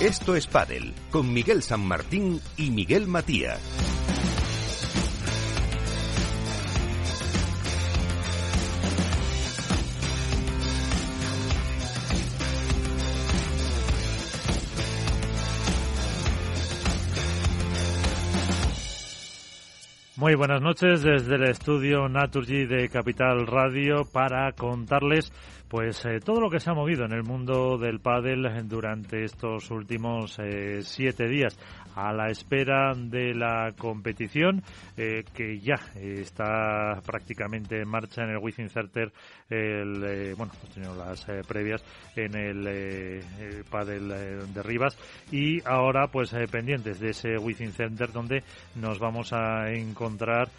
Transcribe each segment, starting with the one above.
Esto es Padel, con Miguel San Martín y Miguel Matías. Muy buenas noches desde el estudio Naturgy de Capital Radio para contarles pues eh, todo lo que se ha movido en el mundo del pádel durante estos últimos eh, siete días. A la espera de la competición eh, que ya está prácticamente en marcha en el Within Center el bueno pues tenemos las previas en el, el pádel de Rivas. Y ahora pues pendientes de ese Within Center donde nos vamos a encontrar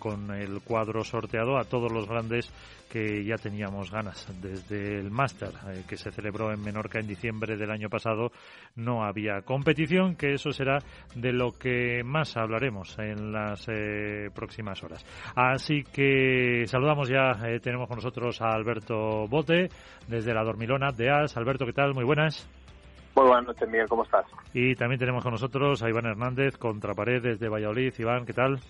con el cuadro sorteado a todos los grandes que ya teníamos ganas. Desde el Máster, eh, que se celebró en Menorca en diciembre del año pasado, no había competición, que eso será de lo que más hablaremos en las eh, próximas horas. Así que saludamos ya, eh, tenemos con nosotros a Alberto Bote, desde la Dormilona de AS. Alberto, ¿qué tal? Muy buenas. Muy buenas noches, Miguel, ¿cómo estás? Y también tenemos con nosotros a Iván Hernández, Contrapared desde Valladolid. Iván, ¿qué tal?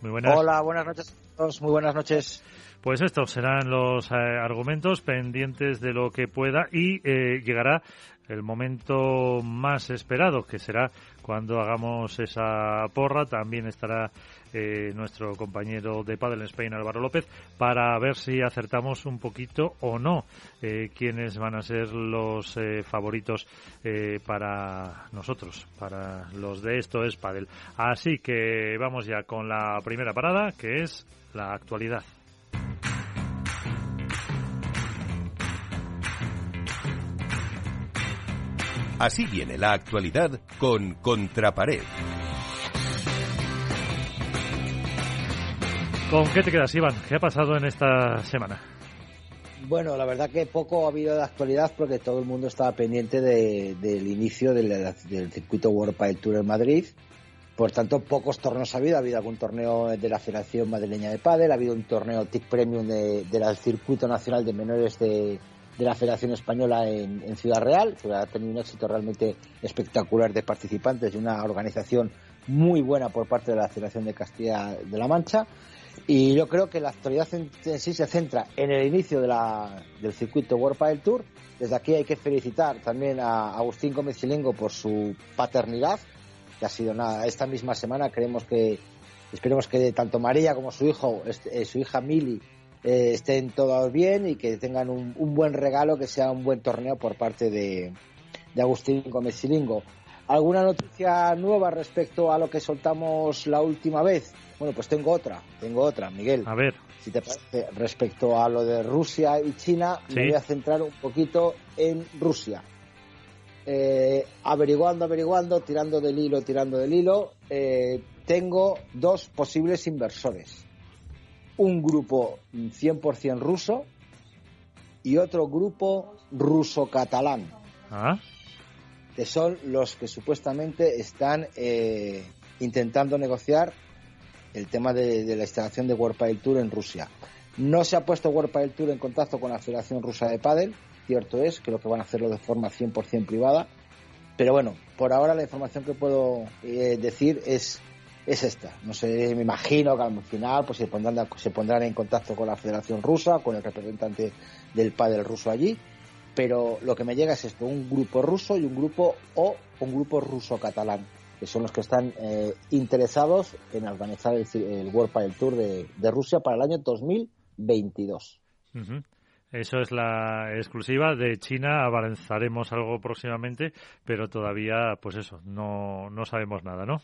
Muy buenas. Hola, buenas noches a todos. Muy buenas noches. Pues estos serán los eh, argumentos pendientes de lo que pueda y eh, llegará el momento más esperado, que será cuando hagamos esa porra. También estará eh, nuestro compañero de Padel en Spain, Álvaro López, para ver si acertamos un poquito o no eh, quiénes van a ser los favoritos para nosotros, para los de esto es Padel. Así que vamos ya con la primera parada, que es la actualidad. Así viene la actualidad con Contrapared. ¿Con qué te quedas, Iván? ¿Qué ha pasado en esta semana? Bueno, la verdad que poco ha habido de actualidad porque todo el mundo estaba pendiente del inicio del, circuito World Padel Tour en Madrid. Por tanto, pocos torneos ha habido. Ha habido algún torneo de la Federación Madrileña de Padel, ha habido un torneo TIC Premium del Circuito Nacional de Menores de, de la Federación Española en, Ciudad Real, que ha tenido un éxito realmente espectacular de participantes y una organización muy buena por parte de la Federación de Castilla de la Mancha. Y yo creo que la actualidad en, sí se centra en el inicio de la, del circuito World Padel Tour. Desde aquí hay que felicitar también a Agustín Gómez Chilengo por su paternidad, que ha sido nada. Esta misma semana creemos que, esperemos que tanto María como su hijo, este, su hija Mili, eh, estén todos bien y que tengan un, buen regalo, que sea un buen torneo por parte de, Agustín Gómez Silingo. ¿Alguna noticia nueva respecto a lo que soltamos la última vez? Bueno, pues tengo otra, tengo otra, Miguel. A ver. Si te parece, respecto a lo de Rusia y China, me voy a centrar un poquito en Rusia. Eh, averiguando, averiguando, tirando del hilo, tirando del hilo, eh, tengo dos posibles inversores un grupo 100% ruso y otro grupo ruso-catalán. ¿Ah? Que son los que supuestamente están eh, intentando negociar el tema de, la instalación de World Padel Tour en Rusia. No se ha puesto World Padel Tour en contacto con la Federación Rusa de Padel, cierto es, creo que van a hacerlo de forma 100% privada, pero bueno, por ahora la información que puedo eh, decir es es esta. No sé, me imagino que al final pues se pondrán, se pondrán en contacto con la Federación Rusa, con el representante del padre ruso allí, pero lo que me llega es esto, un grupo ruso y un grupo o un grupo ruso-catalán, que son los que están eh, interesados en organizar el, World Padel Tour de, Rusia para el año 2022. Eso es la exclusiva de China. Avanzaremos algo próximamente, pero todavía, pues eso, no, no sabemos nada, ¿no?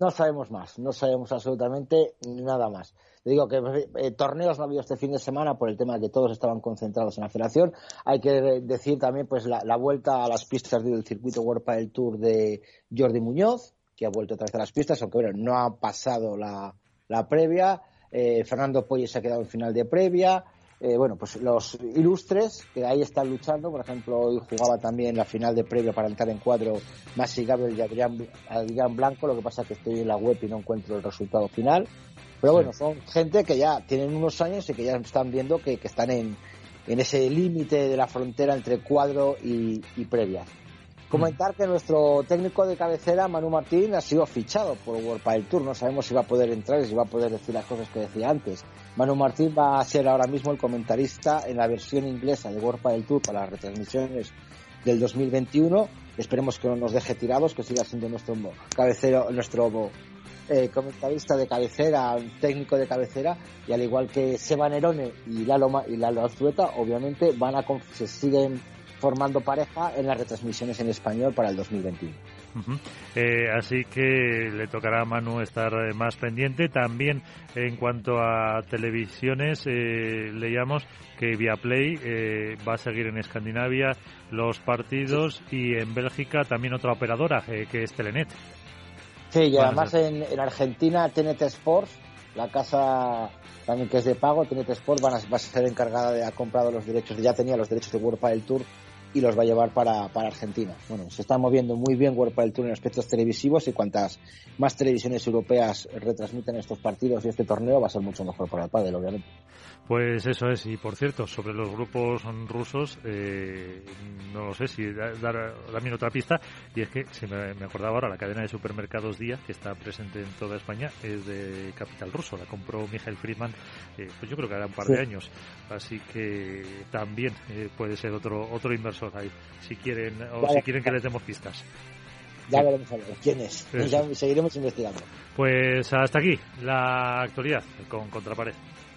No sabemos más, no sabemos absolutamente nada más. Le digo que eh, torneos no ha habido este fin de semana por el tema de que todos estaban concentrados en la federación. Hay que decir también pues la, vuelta a las pistas del circuito World Padel Tour de Jordi Muñoz, que ha vuelto otra vez a las pistas, aunque bueno, no ha pasado la, previa. Eh, Fernando Poyes se ha quedado en final de previa. Eh, bueno, pues los ilustres que ahí están luchando, por ejemplo, hoy jugaba también la final de previo para entrar en cuadro Masi Gabriel y Adrián, Blanco, lo que pasa es que estoy en la web y no encuentro el resultado final. Pero bueno, son gente que ya tienen unos años y que ya están viendo que, están en, ese límite de la frontera entre cuadro y, previa. Comentar que nuestro técnico de cabecera, Manu Martín, ha sido fichado por World Padel Tour. No sabemos si va a poder entrar y si va a poder decir las cosas que decía antes. Manu Martín va a ser ahora mismo el comentarista en la versión inglesa de World Padel Tour para las retransmisiones del 2021. Esperemos que no nos deje tirados, que siga siendo nuestro cabecero, nuestro eh, comentarista de cabecera, técnico de cabecera, y al igual que Seba Nerone y Lalo, y Lalo Azueta, obviamente van a se siguen formando pareja en las retransmisiones en español para el 2021. Eh, así que le tocará a Manu estar eh, más pendiente. También en cuanto a televisiones, eh, leíamos que Viaplay eh, va a seguir en Escandinavia los partidos y en Bélgica también otra operadora, que es Telenet. Sí, y además en, Argentina TNT Sports, la casa también que es de pago, TNT Sports va a ser encargada de ha comprado los derechos, ya tenía los derechos de World del Tour y los va a llevar para, para Argentina. Bueno, se está moviendo muy bien World del Tour en aspectos televisivos y cuantas más televisiones europeas retransmiten estos partidos y este torneo va a ser mucho mejor para el pádel, obviamente. Pues eso es, y por cierto, sobre los grupos rusos, eh, no lo sé si dar también otra pista, y es que, si me, acordaba ahora, la cadena de supermercados Día, que está presente en toda España, es de capital ruso, la compró Michael Friedman, eh, pues yo creo que hará un par de años, así que también eh, puede ser otro otro inversor ahí, si quieren, o si quieren que les demos pistas. Ya veremos a ver quién es, ya seguiremos investigando. Pues hasta aquí la actualidad con Contrapared.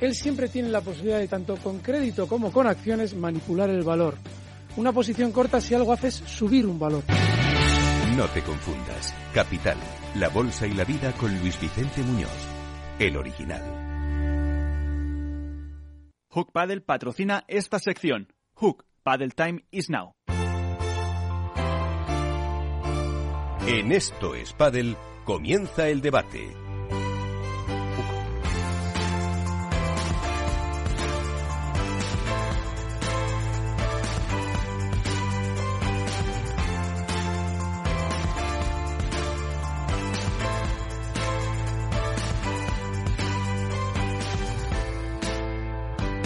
él siempre tiene la posibilidad de, tanto con crédito como con acciones, manipular el valor. Una posición corta si algo hace es subir un valor. No te confundas. Capital, la bolsa y la vida con Luis Vicente Muñoz, el original. Hook Paddle patrocina esta sección. Hook Paddle Time is now. En esto es Paddle, comienza el debate.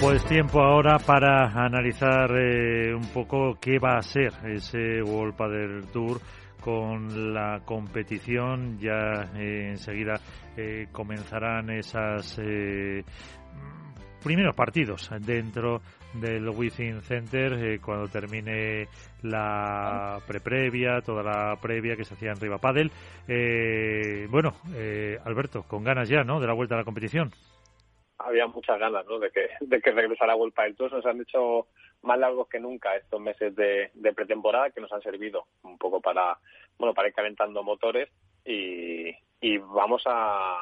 Pues tiempo ahora para analizar eh, un poco qué va a ser ese World Padel Tour con la competición. Ya eh, enseguida eh, comenzarán esos primeros partidos dentro del Within Center cuando termine la pre-previa, toda la previa que se hacía en Riva Padel. bueno, Alberto, con ganas ya, ¿no? De la vuelta a la competición había muchas ganas ¿no? de, que, de que regresara World del Tour. Nos han hecho más largos que nunca estos meses de, pretemporada que nos han servido un poco para bueno para ir calentando motores y, y vamos a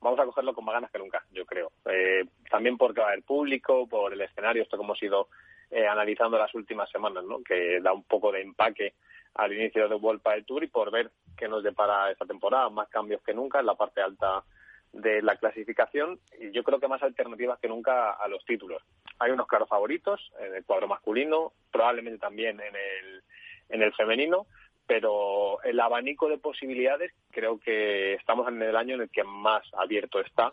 vamos a cogerlo con más ganas que nunca, yo creo. Eh, también porque va a público, por el escenario, esto como hemos ido eh, analizando las últimas semanas, ¿no? que da un poco de empaque al inicio de World del Tour y por ver qué nos depara esta temporada, más cambios que nunca en la parte alta de la clasificación y yo creo que más alternativas que nunca a los títulos. Hay unos claros favoritos en el cuadro masculino, probablemente también en el, en el femenino, pero el abanico de posibilidades creo que estamos en el año en el que más abierto está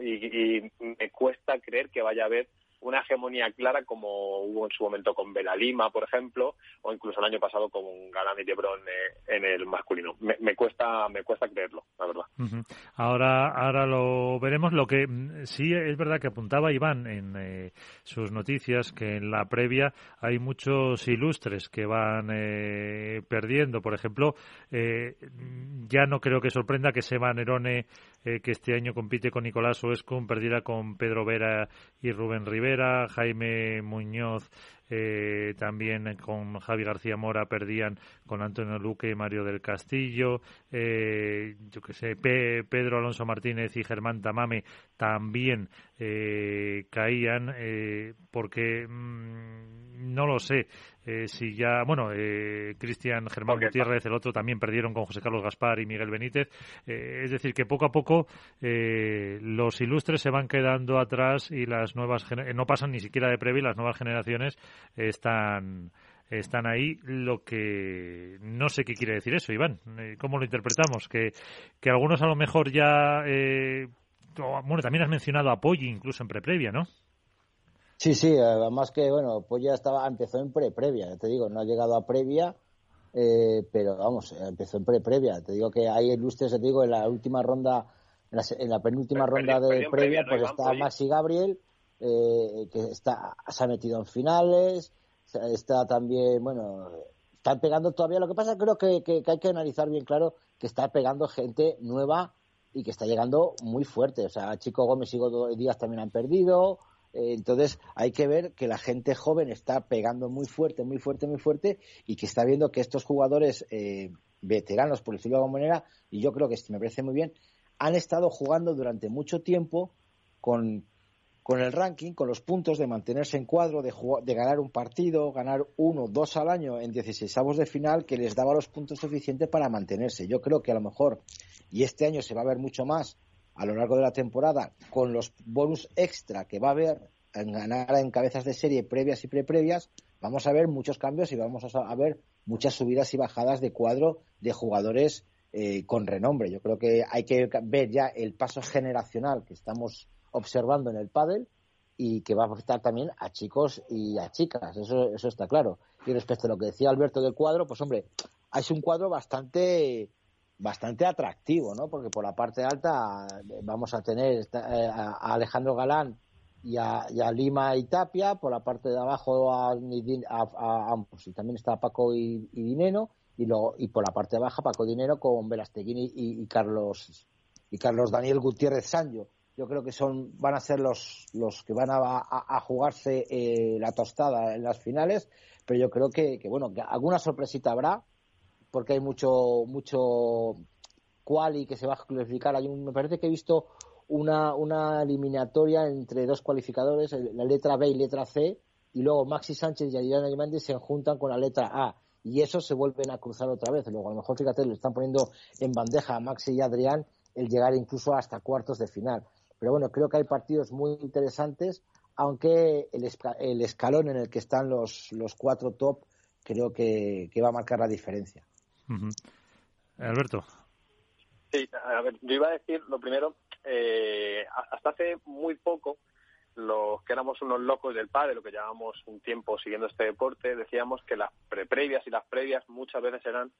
y, me cuesta creer que vaya a haber una hegemonía clara como hubo en su momento con Bela Lima, por ejemplo, o incluso el año pasado con Galán y Lebron eh, en el masculino. Me, cuesta me cuesta creerlo, la verdad. Ahora ahora lo veremos. Lo que mm, sí es verdad que apuntaba Iván en eh, sus noticias que en la previa hay muchos ilustres que van eh, perdiendo. Por ejemplo, ya no creo que sorprenda que Seba Nerone, que este año compite con Nicolás Oescun, perdiera con Pedro Vera y Rubén Rivera, Jaime Muñoz eh, también con Javi García Mora perdían con Antonio Luque y Mario del Castillo, eh, yo que sé, Pedro Alonso Martínez y Germán Tamame también eh, caían porque mm, no lo sé si ya, bueno, Cristian Germán Gutiérrez, el otro también perdieron con José Carlos Gaspar y Miguel Benítez, es decir, que poco a poco los ilustres se van quedando atrás y las nuevas, no pasan ni siquiera de previa las nuevas generaciones están están ahí. Lo que no sé qué quiere decir eso, Iván. Eh, ¿Cómo lo interpretamos? Que, que algunos a lo mejor ya. Eh, bueno, también has mencionado a Poggi incluso en pre-previa, ¿no? Sí, sí, además que, bueno, Poggi estaba, empezó en pre-previa, te digo, no ha llegado a previa, eh, pero vamos, empezó en pre-previa. Te digo que hay ilustres, te digo, en la última ronda, en la, penúltima ronda de previa, pues está Maxi Gabriel, eh, que está, se ha metido en finales, está también, bueno, están pegando todavía. Lo que pasa creo que, que, hay que analizar bien claro que está pegando gente nueva y que está llegando muy fuerte. O sea, Chico Gómez y Godo Díaz también han perdido. Eh, entonces hay que ver que la gente joven está pegando muy fuerte, muy fuerte, muy fuerte y que está viendo que estos jugadores eh, veteranos, por decirlo de alguna manera, y yo creo que me parece muy bien, han estado jugando durante mucho tiempo con, con el ranking, con los puntos de mantenerse en cuadro, de, de ganar un partido, ganar uno, dos al año en 16 avos de final, que les daba los puntos suficientes para mantenerse. Yo creo que a lo mejor, y este año se va a ver mucho más a lo largo de la temporada, con los bonus extra que va a haber en ganar en cabezas de serie previas y pre-previas, vamos a ver muchos cambios y vamos a ver muchas subidas y bajadas de cuadro de jugadores eh, con renombre. Yo creo que hay que ver ya el paso generacional que estamos observando en el pádel y que va a afectar también a chicos y a chicas, eso, eso está claro. Y respecto a lo que decía Alberto del cuadro, pues hombre, es un cuadro bastante bastante atractivo, ¿no? Porque por la parte alta vamos a tener eh, a Alejandro Galán y a, Lima y Tapia, por la parte de abajo a, ambos, y también está Paco y, Dinero, y luego y por la parte abajo Paco Dinero con Velasteguín y, Carlos y Carlos Daniel Gutiérrez Sancho yo creo que son van a ser los, los que van a, jugarse eh, la tostada en las finales, pero yo creo que, que, bueno, que alguna sorpresita habrá, porque hay mucho, mucho quali que se va a clasificar. Hay un, me parece que he visto una, una eliminatoria entre dos cualificadores, la letra B y letra C, y luego Maxi Sánchez y Adrián Ayamandi se juntan con la letra A. Y eso se vuelven a cruzar otra vez. Luego, a lo mejor, fíjate, le están poniendo en bandeja a Maxi y Adrián el llegar incluso hasta cuartos de final. Pero bueno, creo que hay partidos muy interesantes, aunque el, escalón en el que están los, los cuatro top creo que, va a marcar la diferencia. Alberto. Sí, a ver, yo iba a decir lo primero, eh, hasta hace muy poco, los que éramos unos locos del padre, lo que llevamos un tiempo siguiendo este deporte, decíamos que las previas y las previas muchas veces eran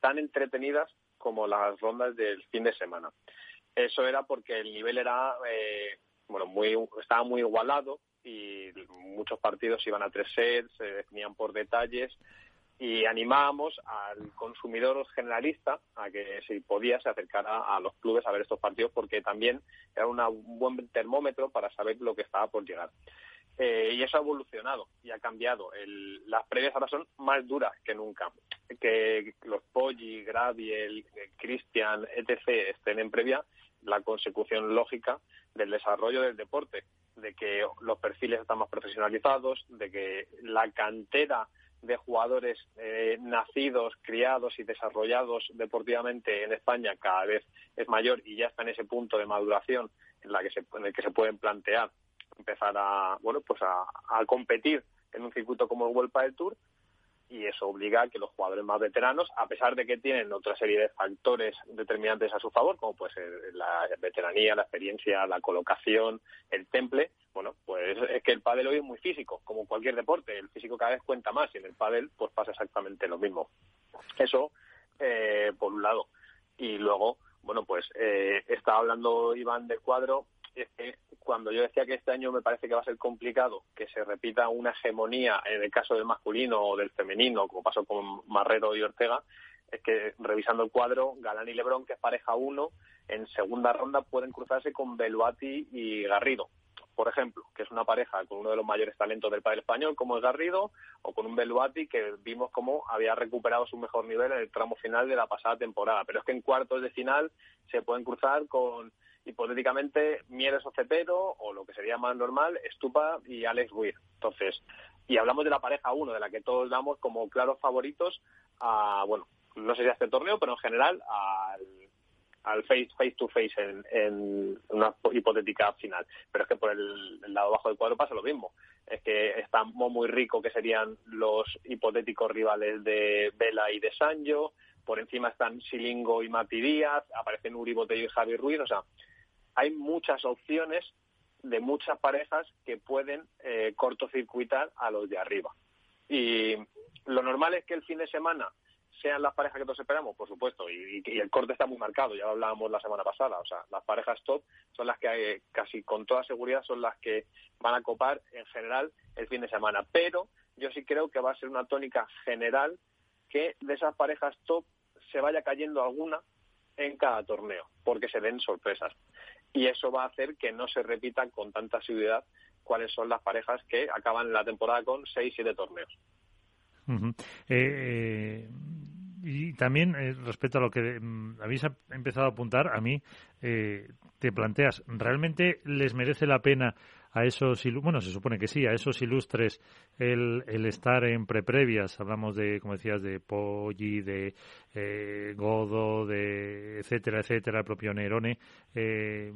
tan entretenidas como las rondas del fin de semana. Eso era porque el nivel era, eh, bueno, muy, estaba muy igualado y muchos partidos iban a tres sets, se definían por detalles y animábamos al consumidor generalista a que si podía se acercara a los clubes a ver estos partidos porque también era un buen termómetro para saber lo que estaba por llegar. Eh, y eso ha evolucionado y ha cambiado. las previas ahora son más duras que nunca. Que los Poggi, Graviel, Cristian, etc. estén en previa la consecución lógica del desarrollo del deporte, de que los perfiles están más profesionalizados, de que la cantera de jugadores eh, nacidos, criados y desarrollados deportivamente en España cada vez es mayor y ya está en ese punto de maduración en, la que se, en el que se pueden plantear empezar a bueno pues a, competir en un circuito como el World del Tour y eso obliga a que los jugadores más veteranos, a pesar de que tienen otra serie de factores determinantes a su favor, como puede ser la veteranía, la experiencia, la colocación, el temple, bueno, pues es que el pádel hoy es muy físico, como cualquier deporte, el físico cada vez cuenta más y en el pádel pues pasa exactamente lo mismo. Eso, eh, por un lado. Y luego, bueno, pues eh, estaba hablando Iván del cuadro, es que cuando yo decía que este año me parece que va a ser complicado que se repita una hegemonía en el caso del masculino o del femenino, como pasó con Marrero y Ortega, es que revisando el cuadro, Galán y Lebrón, que es pareja uno, en segunda ronda pueden cruzarse con Beluati y Garrido, por ejemplo, que es una pareja con uno de los mayores talentos del padre español, como es Garrido, o con un Beluati que vimos cómo había recuperado su mejor nivel en el tramo final de la pasada temporada. Pero es que en cuartos de final se pueden cruzar con hipotéticamente Mieres o Cepero o lo que sería más normal, Stupa y Alex Weir. Entonces, y hablamos de la pareja uno, de la que todos damos como claros favoritos a, bueno, no sé si a este torneo, pero en general al, al face, face to face en, en una hipotética final. Pero es que por el, lado bajo del cuadro pasa lo mismo. Es que está muy rico que serían los hipotéticos rivales de Vela y de Sancho. Por encima están Silingo y Mati Díaz. Aparecen Uri Botello y Javi Ruiz. O sea, hay muchas opciones de muchas parejas que pueden eh, cortocircuitar a los de arriba. Y lo normal es que el fin de semana sean las parejas que todos esperamos, por supuesto, y, el corte está muy marcado, ya lo hablábamos la semana pasada, o sea, las parejas top son las que hay, casi con toda seguridad son las que van a copar en general el fin de semana, pero yo sí creo que va a ser una tónica general que de esas parejas top se vaya cayendo alguna en cada torneo, porque se den sorpresas y eso va a hacer que no se repitan con tanta asiduidad cuáles son las parejas que acaban la temporada con seis, siete torneos. Eh, y también eh, respecto a lo que mm, habéis empezado a apuntar, a mí eh, te planteas, ¿realmente les merece la pena a esos, bueno, se supone que sí, a esos ilustres el, el estar en preprevias, hablamos de, como decías, de Poggi, de eh, Godo, de etcétera, etcétera, el propio Nerone, eh,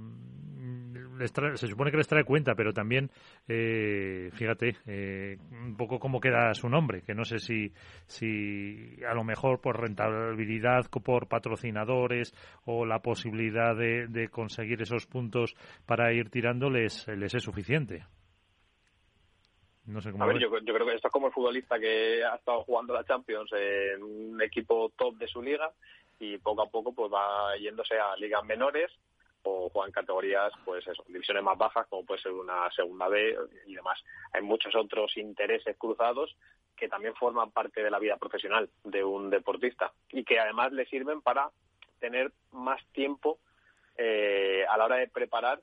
se supone que les trae cuenta, pero también, eh, fíjate, eh, un poco cómo queda su nombre, que no sé si, si a lo mejor por rentabilidad, por patrocinadores o la posibilidad de, de conseguir esos puntos para ir tirando les, les es suficiente no sé cómo a ver, yo, creo que esto es como el futbolista que ha estado jugando la Champions en un equipo top de su liga y poco a poco pues va yéndose a ligas menores o juegan categorías, pues eso, divisiones más bajas, como puede ser una segunda B y demás. Hay muchos otros intereses cruzados que también forman parte de la vida profesional de un deportista y que además le sirven para tener más tiempo eh, a la hora de preparar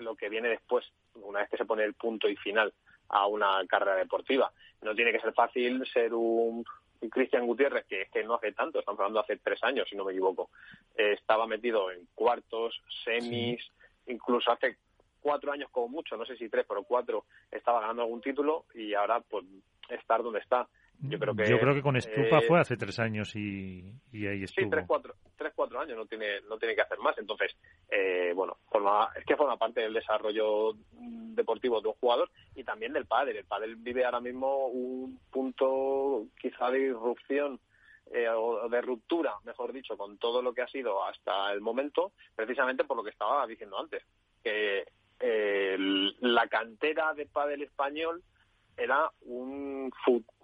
lo que viene después, una vez que se pone el punto y final a una carrera deportiva. No tiene que ser fácil ser un Cristian Gutiérrez, que, que no hace tanto, estamos hablando hace tres años, si no me equivoco. Eh, estaba metido en cuartos, semis, incluso hace cuatro años como mucho, no sé si tres, pero cuatro, estaba ganando algún título y ahora pues estar donde está. Yo creo que, Yo creo que con Estupa eh, fue hace tres años y, ahí estuvo. Sí, tres cuatro, tres, cuatro años, no tiene, no tiene que hacer más. Entonces, eh, bueno, forma, es que forma parte del desarrollo deportivo de un jugador y también del padre. El padre vive ahora mismo un punto quizá de irrupción eh, o de ruptura, mejor dicho, con todo lo que ha sido hasta el momento, precisamente por lo que estaba diciendo antes, que la cantera de pádel español era un,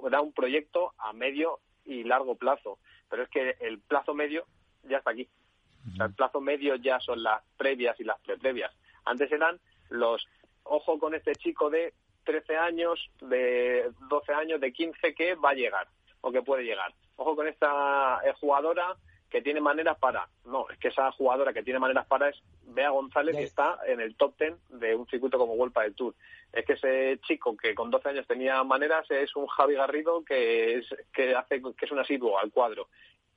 era un proyecto a medio y largo plazo. Pero es que el plazo medio ya está aquí. el plazo medio ya son las previas y las preprevias. Antes eran los, ojo con este chico de 13 años, de 12 años, de 15 que va a llegar o que puede llegar. Ojo con esta eh, jugadora que tiene maneras para. No, es que esa jugadora que tiene maneras para es Bea González, que está en el top 10 de un circuito como Vuelta del Tour. Es que ese chico que con 12 años tenía maneras es un Javi Garrido que es, que hace, que es un asiduo al cuadro.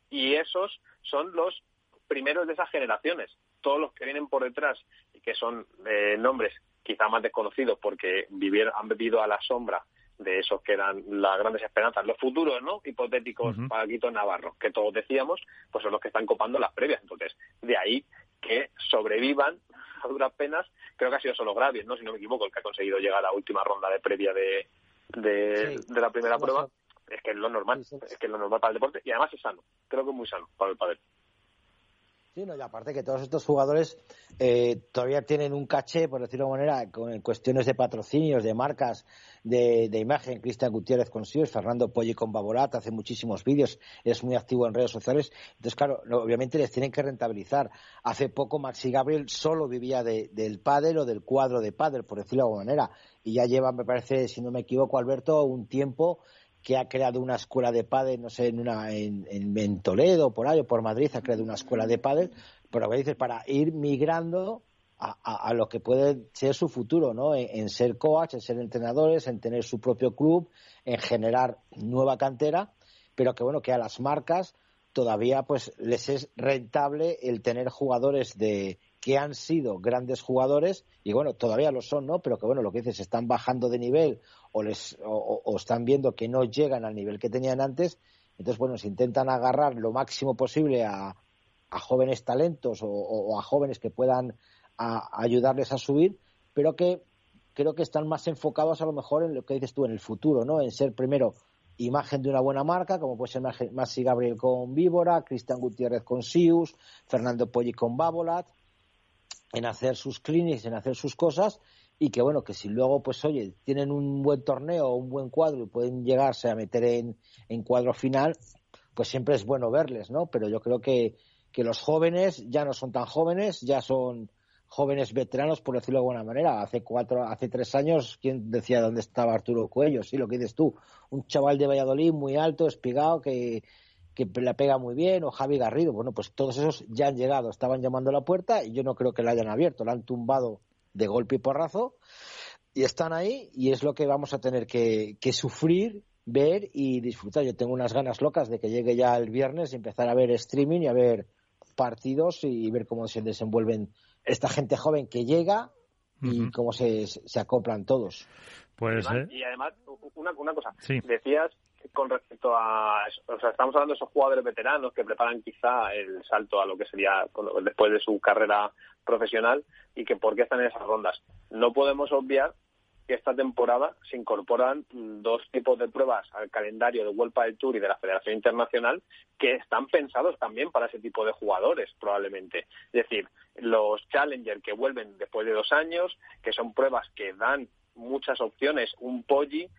Y esos son los primeros de esas generaciones. Todos los que vienen por detrás y que son eh, nombres quizá más desconocidos porque vivieron, han vivido a la sombra de esos que eran las grandes esperanzas, los futuros, ¿no? Hipotéticos para Quito Navarro, que todos decíamos, pues son los que están copando las previas. Entonces, de ahí que sobrevivan a duras penas, creo que ha sido solo Gravies, ¿no? Si no me equivoco, el que ha conseguido llegar a la última ronda de previa de, de, la primera prueba. es que es lo normal, es que es lo normal para el deporte y además es sano, creo que es muy sano para el pádel. Sí, y aparte que todos estos jugadores eh, todavía tienen un caché, por decirlo de alguna manera, con cuestiones de patrocinios, de marcas, de, imagen. Cristian Gutiérrez con Sios, Fernando Polli con Baborat, hace muchísimos vídeos, es muy activo en redes sociales. Entonces, claro, obviamente les tienen que rentabilizar. Hace poco Maxi Gabriel solo vivía del pádel o del cuadro de pádel, por decirlo de alguna manera. Y ya lleva, me parece, si no me equivoco, Alberto, un tiempo que ha creado una escuela de pádel, no sé, en, una, en, en, Toledo, por ahí, o por Madrid, ha creado una escuela de pádel, pero dices, para ir migrando a, a, lo que puede ser su futuro, ¿no? En, ser coach, en ser entrenadores, en tener su propio club, en generar nueva cantera, pero que bueno, que a las marcas todavía pues les es rentable el tener jugadores de que han sido grandes jugadores y bueno, todavía lo son, ¿no? Pero que bueno, lo que dices, están bajando de nivel o, les, o, están viendo que no llegan al nivel que tenían antes. Entonces, bueno, se intentan agarrar lo máximo posible a, a jóvenes talentos o, a jóvenes que puedan ayudarles a subir, pero que creo que están más enfocados a lo mejor en lo que dices tú, en el futuro, ¿no? En ser primero imagen de una buena marca, como puede ser Maxi Gabriel con Víbora, Cristian Gutiérrez con Sius, Fernando Poggi con Babolat, en hacer sus clinics, en hacer sus cosas y que bueno, que si luego, pues oye, tienen un buen torneo un buen cuadro y pueden llegarse a meter en, en cuadro final, pues siempre es bueno verles, ¿no? Pero yo creo que, que los jóvenes ya no son tan jóvenes, ya son jóvenes veteranos, por decirlo de alguna manera. Hace cuatro, hace tres años, ¿quién decía dónde estaba Arturo Cuello? Sí, lo que dices tú. Un chaval de Valladolid muy alto, espigado, que, que la pega muy bien, o Javi Garrido. Bueno, pues todos esos ya han llegado, estaban llamando a la puerta y yo no creo que la hayan abierto, la han tumbado de golpe y porrazo y están ahí y es lo que vamos a tener que, sufrir, ver y disfrutar. Yo tengo unas ganas locas de que llegue ya el viernes y empezar a ver streaming y a ver partidos y ver cómo se desenvuelven esta gente joven que llega y cómo se, se acoplan todos. Pues, y además, una, una cosa, decías con respecto a, o sea, estamos hablando de esos jugadores veteranos que preparan quizá el salto a lo que sería después de su carrera profesional y que por qué están en esas rondas. No podemos obviar que esta temporada se incorporan dos tipos de pruebas al calendario de World del Tour y de la Federación Internacional que están pensados también para ese tipo de jugadores, probablemente. Es decir, los Challenger que vuelven después de dos años, que son pruebas que dan muchas opciones, un Poggi,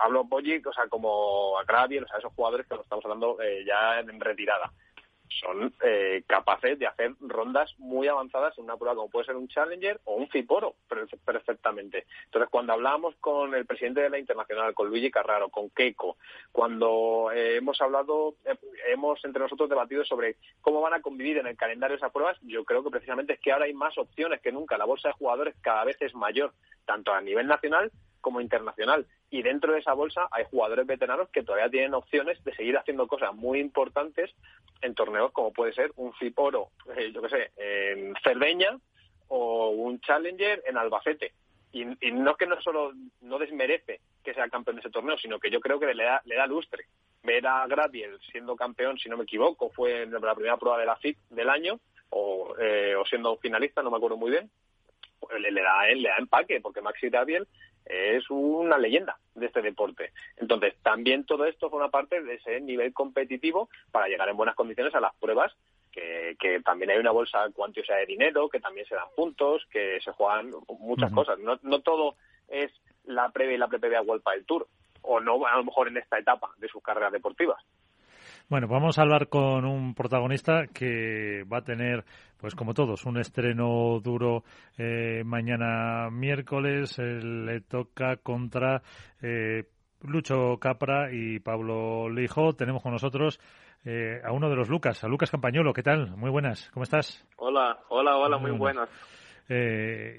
hablo Poggi, o sea, como a o sea, esos jugadores que nos estamos hablando eh, ya en retirada son eh, capaces de hacer rondas muy avanzadas en una prueba como puede ser un Challenger o un Fiporo perfectamente. Entonces, cuando hablábamos con el presidente de la Internacional, con Luigi Carraro, con Keiko, cuando eh, hemos hablado, eh, hemos entre nosotros debatido sobre cómo van a convivir en el calendario esas pruebas, yo creo que precisamente es que ahora hay más opciones que nunca. La bolsa de jugadores cada vez es mayor, tanto a nivel nacional como internacional. Y dentro de esa bolsa hay jugadores veteranos que todavía tienen opciones de seguir haciendo cosas muy importantes en torneos como puede ser un FIPORO, eh, yo qué sé, en Cerdeña o un Challenger en Albacete. Y, no es que no solo no desmerece que sea campeón de ese torneo, sino que yo creo que le da, le da lustre. Ver a Graviel siendo campeón, si no me equivoco, fue en la primera prueba de la FIP del año, o, eh, o siendo finalista, no me acuerdo muy bien, pues le, le, da, le da empaque, porque Maxi Graviel es una leyenda de este deporte. Entonces, también todo esto forma parte de ese nivel competitivo para llegar en buenas condiciones a las pruebas, que, también hay una bolsa cuantiosa de dinero, que también se dan puntos, que se juegan muchas cosas. No, no todo es la previa y la pre World del Tour, o no a lo mejor en esta etapa de sus carreras deportivas. Bueno, vamos a hablar con un protagonista que va a tener, pues como todos, un estreno duro eh, mañana miércoles. le toca contra eh, Lucho Capra y Pablo Lijo. Tenemos con nosotros eh, a uno de los Lucas, a Lucas Campañolo. ¿Qué tal? Muy buenas, ¿cómo estás? Hola, hola, hola, muy, buenas.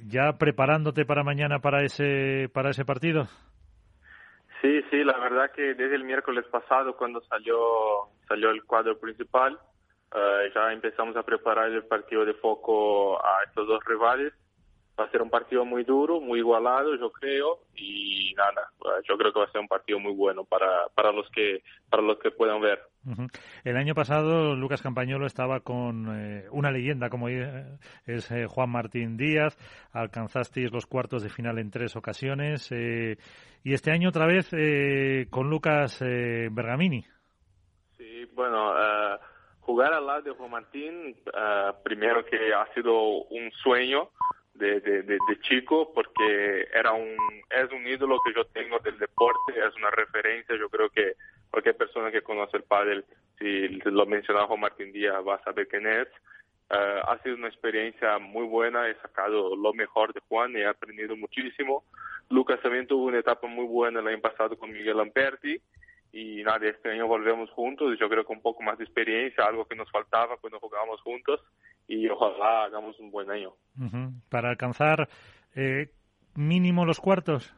¿Ya preparándote para mañana para ese, para ese partido? Sí, sí, la verdad que desde el miércoles pasado, cuando salió, salió el cuadro principal, eh, ya empezamos a preparar el partido de foco a estos dos rivales va a ser un partido muy duro, muy igualado, yo creo, y nada, yo creo que va a ser un partido muy bueno para, para los que para los que puedan ver. El año pasado Lucas Campañolo estaba con eh, una leyenda como es eh, Juan Martín Díaz, alcanzasteis los cuartos de final en tres ocasiones eh, y este año otra vez con Lucas Bergamini. Sí, bueno, jugar al lado de Juan Martín, primero que ha sido un sueño, de, de, de, chico porque era un es un ídolo que yo tengo del deporte es una referencia yo creo que cualquier persona que conoce el pádel si lo menciona Juan Martín Díaz va a saber quién es eh, ha sido una experiencia muy buena he sacado lo mejor de Juan y he aprendido muchísimo Lucas también tuvo una etapa muy buena el año pasado con Miguel Lamperti y nada, este año volvemos juntos y yo creo que un poco más de experiencia, algo que nos faltaba cuando jugábamos juntos y ojalá hagamos un buen año. Para alcanzar eh, mínimo los cuartos.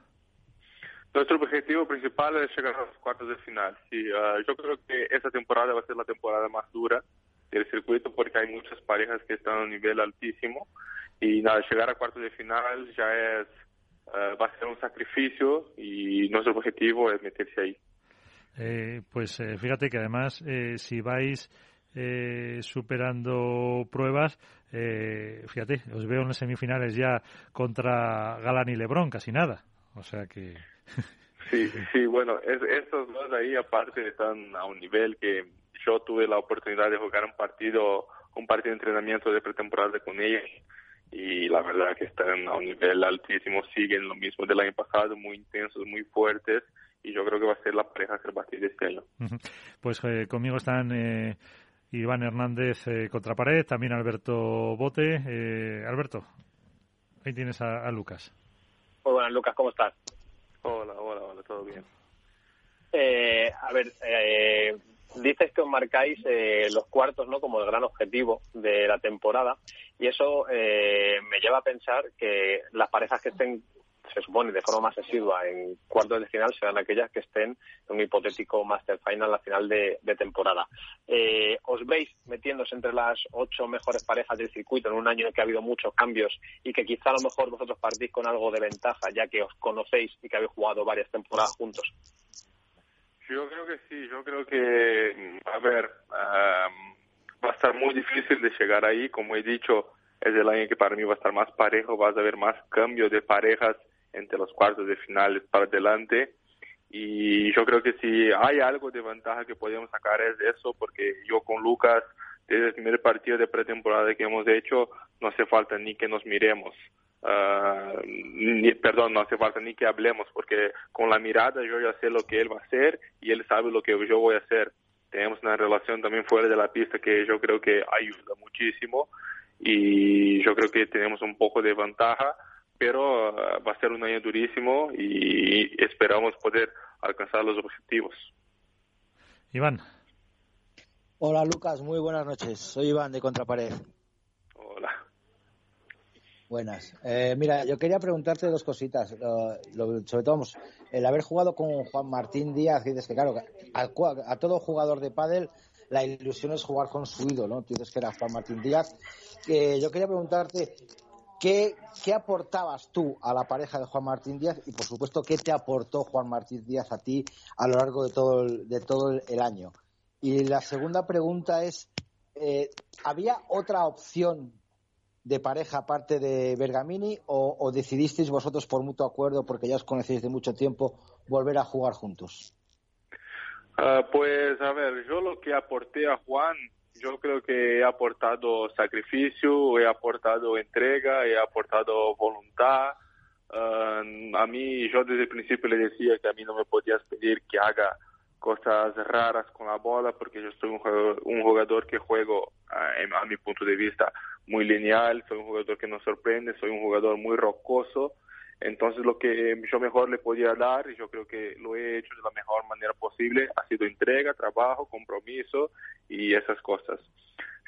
Nuestro objetivo principal es llegar a los cuartos de final. Sí, ah, yo creo que esta temporada va a ser la temporada más dura del circuito porque hay muchas parejas que están a un nivel altísimo y nada, llegar a cuartos de final ya es ah, va a ser un sacrificio y nuestro objetivo es meterse ahí. Eh, pues eh, fíjate que además eh, si vais superando pruebas, fíjate, os veo en las semifinales ya contra Galán y Lebrón, casi nada. O sea que. Sí, sí, bueno, estos dos ahí aparte están a un nivel que yo tuve la oportunidad de jugar un partido, un partido de entrenamiento de pretemporada con ellos y la verdad que están a un nivel altísimo, siguen lo mismo del año pasado, muy intensos, muy fuertes y yo creo que va a ser la pareja que va a de este año. Pues eh, conmigo están eh, Iván Hernández eh, contra pared, también Alberto Bote. Alberto, ahí tienes a, Lucas. Muy buenas, Lucas, ¿cómo estás? Hola, hola, hola, todo bien. a ver, dices que os marcáis los cuartos no como el gran objetivo de la temporada y eso me lleva a pensar que las parejas que estén se supone de forma más asidua en cuartos de final serán aquellas que estén en un hipotético Master Final a final de, temporada. Eh, ¿Os veis metiéndose entre las ocho mejores parejas del circuito en un año en que ha habido muchos cambios y que quizá a lo mejor vosotros partís con algo de ventaja ya que os conocéis y que habéis jugado varias temporadas juntos? Yo creo que sí, yo creo que, a ver, va a estar muy difícil de llegar ahí, como he dicho, es el año que para mí va a estar más parejo, vas a ver más cambios de parejas entre los cuartos de finales para adelante. Y yo creo que si hay algo de ventaja que podemos sacar es eso, porque yo con Lucas, desde el primer partido de pretemporada que hemos hecho, no hace falta ni que nos miremos. Uh, ni, perdón, no hace falta ni que hablemos, porque con la mirada yo ya sé lo que él va a hacer y él sabe lo que yo voy a hacer. Tenemos una relación también fuera de la pista que yo creo que ayuda muchísimo y yo creo que tenemos un poco de ventaja pero uh, va a ser un año durísimo y esperamos poder alcanzar los objetivos. Iván. Hola Lucas, muy buenas noches. Soy Iván de Contrapared. Hola. Buenas. Eh, mira, yo quería preguntarte dos cositas. sobre todo, el haber jugado con Juan Martín Díaz, dices que claro, a, a, todo jugador de pádel la ilusión es jugar con su ídolo, ¿no? Tú dices que era Juan Martín Díaz. Eh, yo quería preguntarte ¿Qué, aportabas tú a la pareja de Juan Martín Díaz y, por supuesto, qué te aportó Juan Martín Díaz a ti a lo largo de todo el, de todo el año? Y la segunda pregunta es, eh, ¿había otra opción de pareja aparte de Bergamini o, decidisteis vosotros por mutuo acuerdo, porque ya os conocéis de mucho tiempo, volver a jugar juntos? Ah, pues a ver, yo lo que aporté a Juan yo creo que he aportado sacrificio, he aportado entrega, he aportado voluntad. Uh, a mí, yo desde el principio le decía que a mí no me podías pedir que haga cosas raras con la bola porque yo soy un jugador, un jugador que juego, uh, a mi punto de vista, muy lineal, soy un jugador que nos sorprende, soy un jugador muy rocoso entonces lo que yo mejor le podía dar, y yo creo que lo he hecho de la mejor manera posible, ha sido entrega, trabajo, compromiso y esas cosas.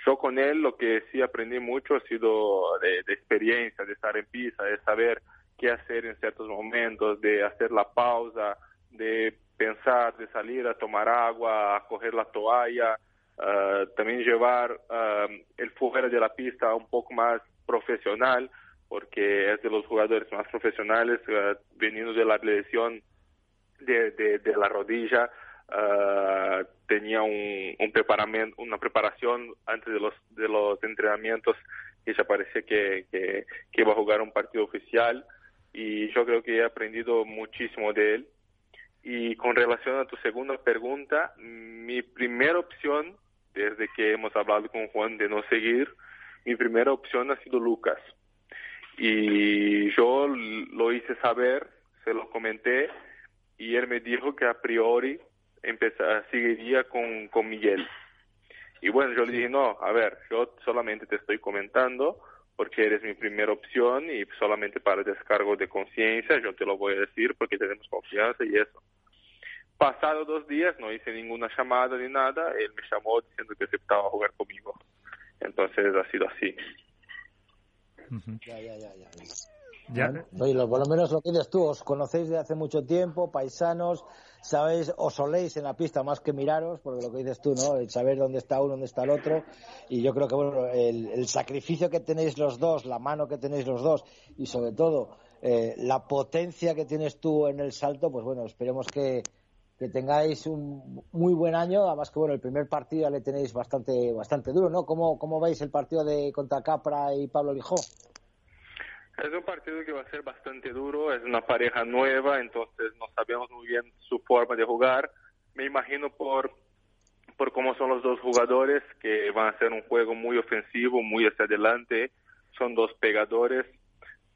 Yo con él lo que sí aprendí mucho ha sido de, experiencia, de estar en pista, de saber qué hacer en ciertos momentos, de hacer la pausa, de pensar, de salir a tomar agua, a coger la toalla, uh, también llevar uh, el fuera de la pista un poco más profesional, porque es de los jugadores más profesionales, uh, veniendo de la lesión de, de, de la rodilla, uh, tenía un, un preparamiento, una preparación antes de los, de los entrenamientos que ya parecía que, que, que iba a jugar un partido oficial y yo creo que he aprendido muchísimo de él. Y con relación a tu segunda pregunta, mi primera opción, desde que hemos hablado con Juan de no seguir, mi primera opción ha sido Lucas. Y yo lo hice saber, se lo comenté, y él me dijo que a priori empezar, seguiría con, con Miguel. Y bueno, yo le dije, no, a ver, yo solamente te estoy comentando porque eres mi primera opción y solamente para descargo de conciencia yo te lo voy a decir porque tenemos confianza y eso. Pasado dos días no hice ninguna llamada ni nada, él me llamó diciendo que aceptaba jugar conmigo. Entonces ha sido así. Ya, ya, ya, ya. por lo menos lo que dices tú, os conocéis de hace mucho tiempo, paisanos, sabéis, os soléis en la pista más que miraros, porque lo que dices tú, ¿no? El saber dónde está uno, dónde está el otro, y yo creo que, bueno, el, el sacrificio que tenéis los dos, la mano que tenéis los dos, y sobre todo eh, la potencia que tienes tú en el salto, pues bueno, esperemos que, que tengáis un muy buen año, además que bueno, el primer partido ya le tenéis bastante bastante duro, ¿no? ¿Cómo, cómo veis el partido de contra Capra y Pablo Lijó? Es un partido que va a ser bastante duro, es una pareja nueva, entonces no sabemos muy bien su forma de jugar. Me imagino por, por cómo son los dos jugadores, que van a hacer un juego muy ofensivo, muy hacia adelante, son dos pegadores.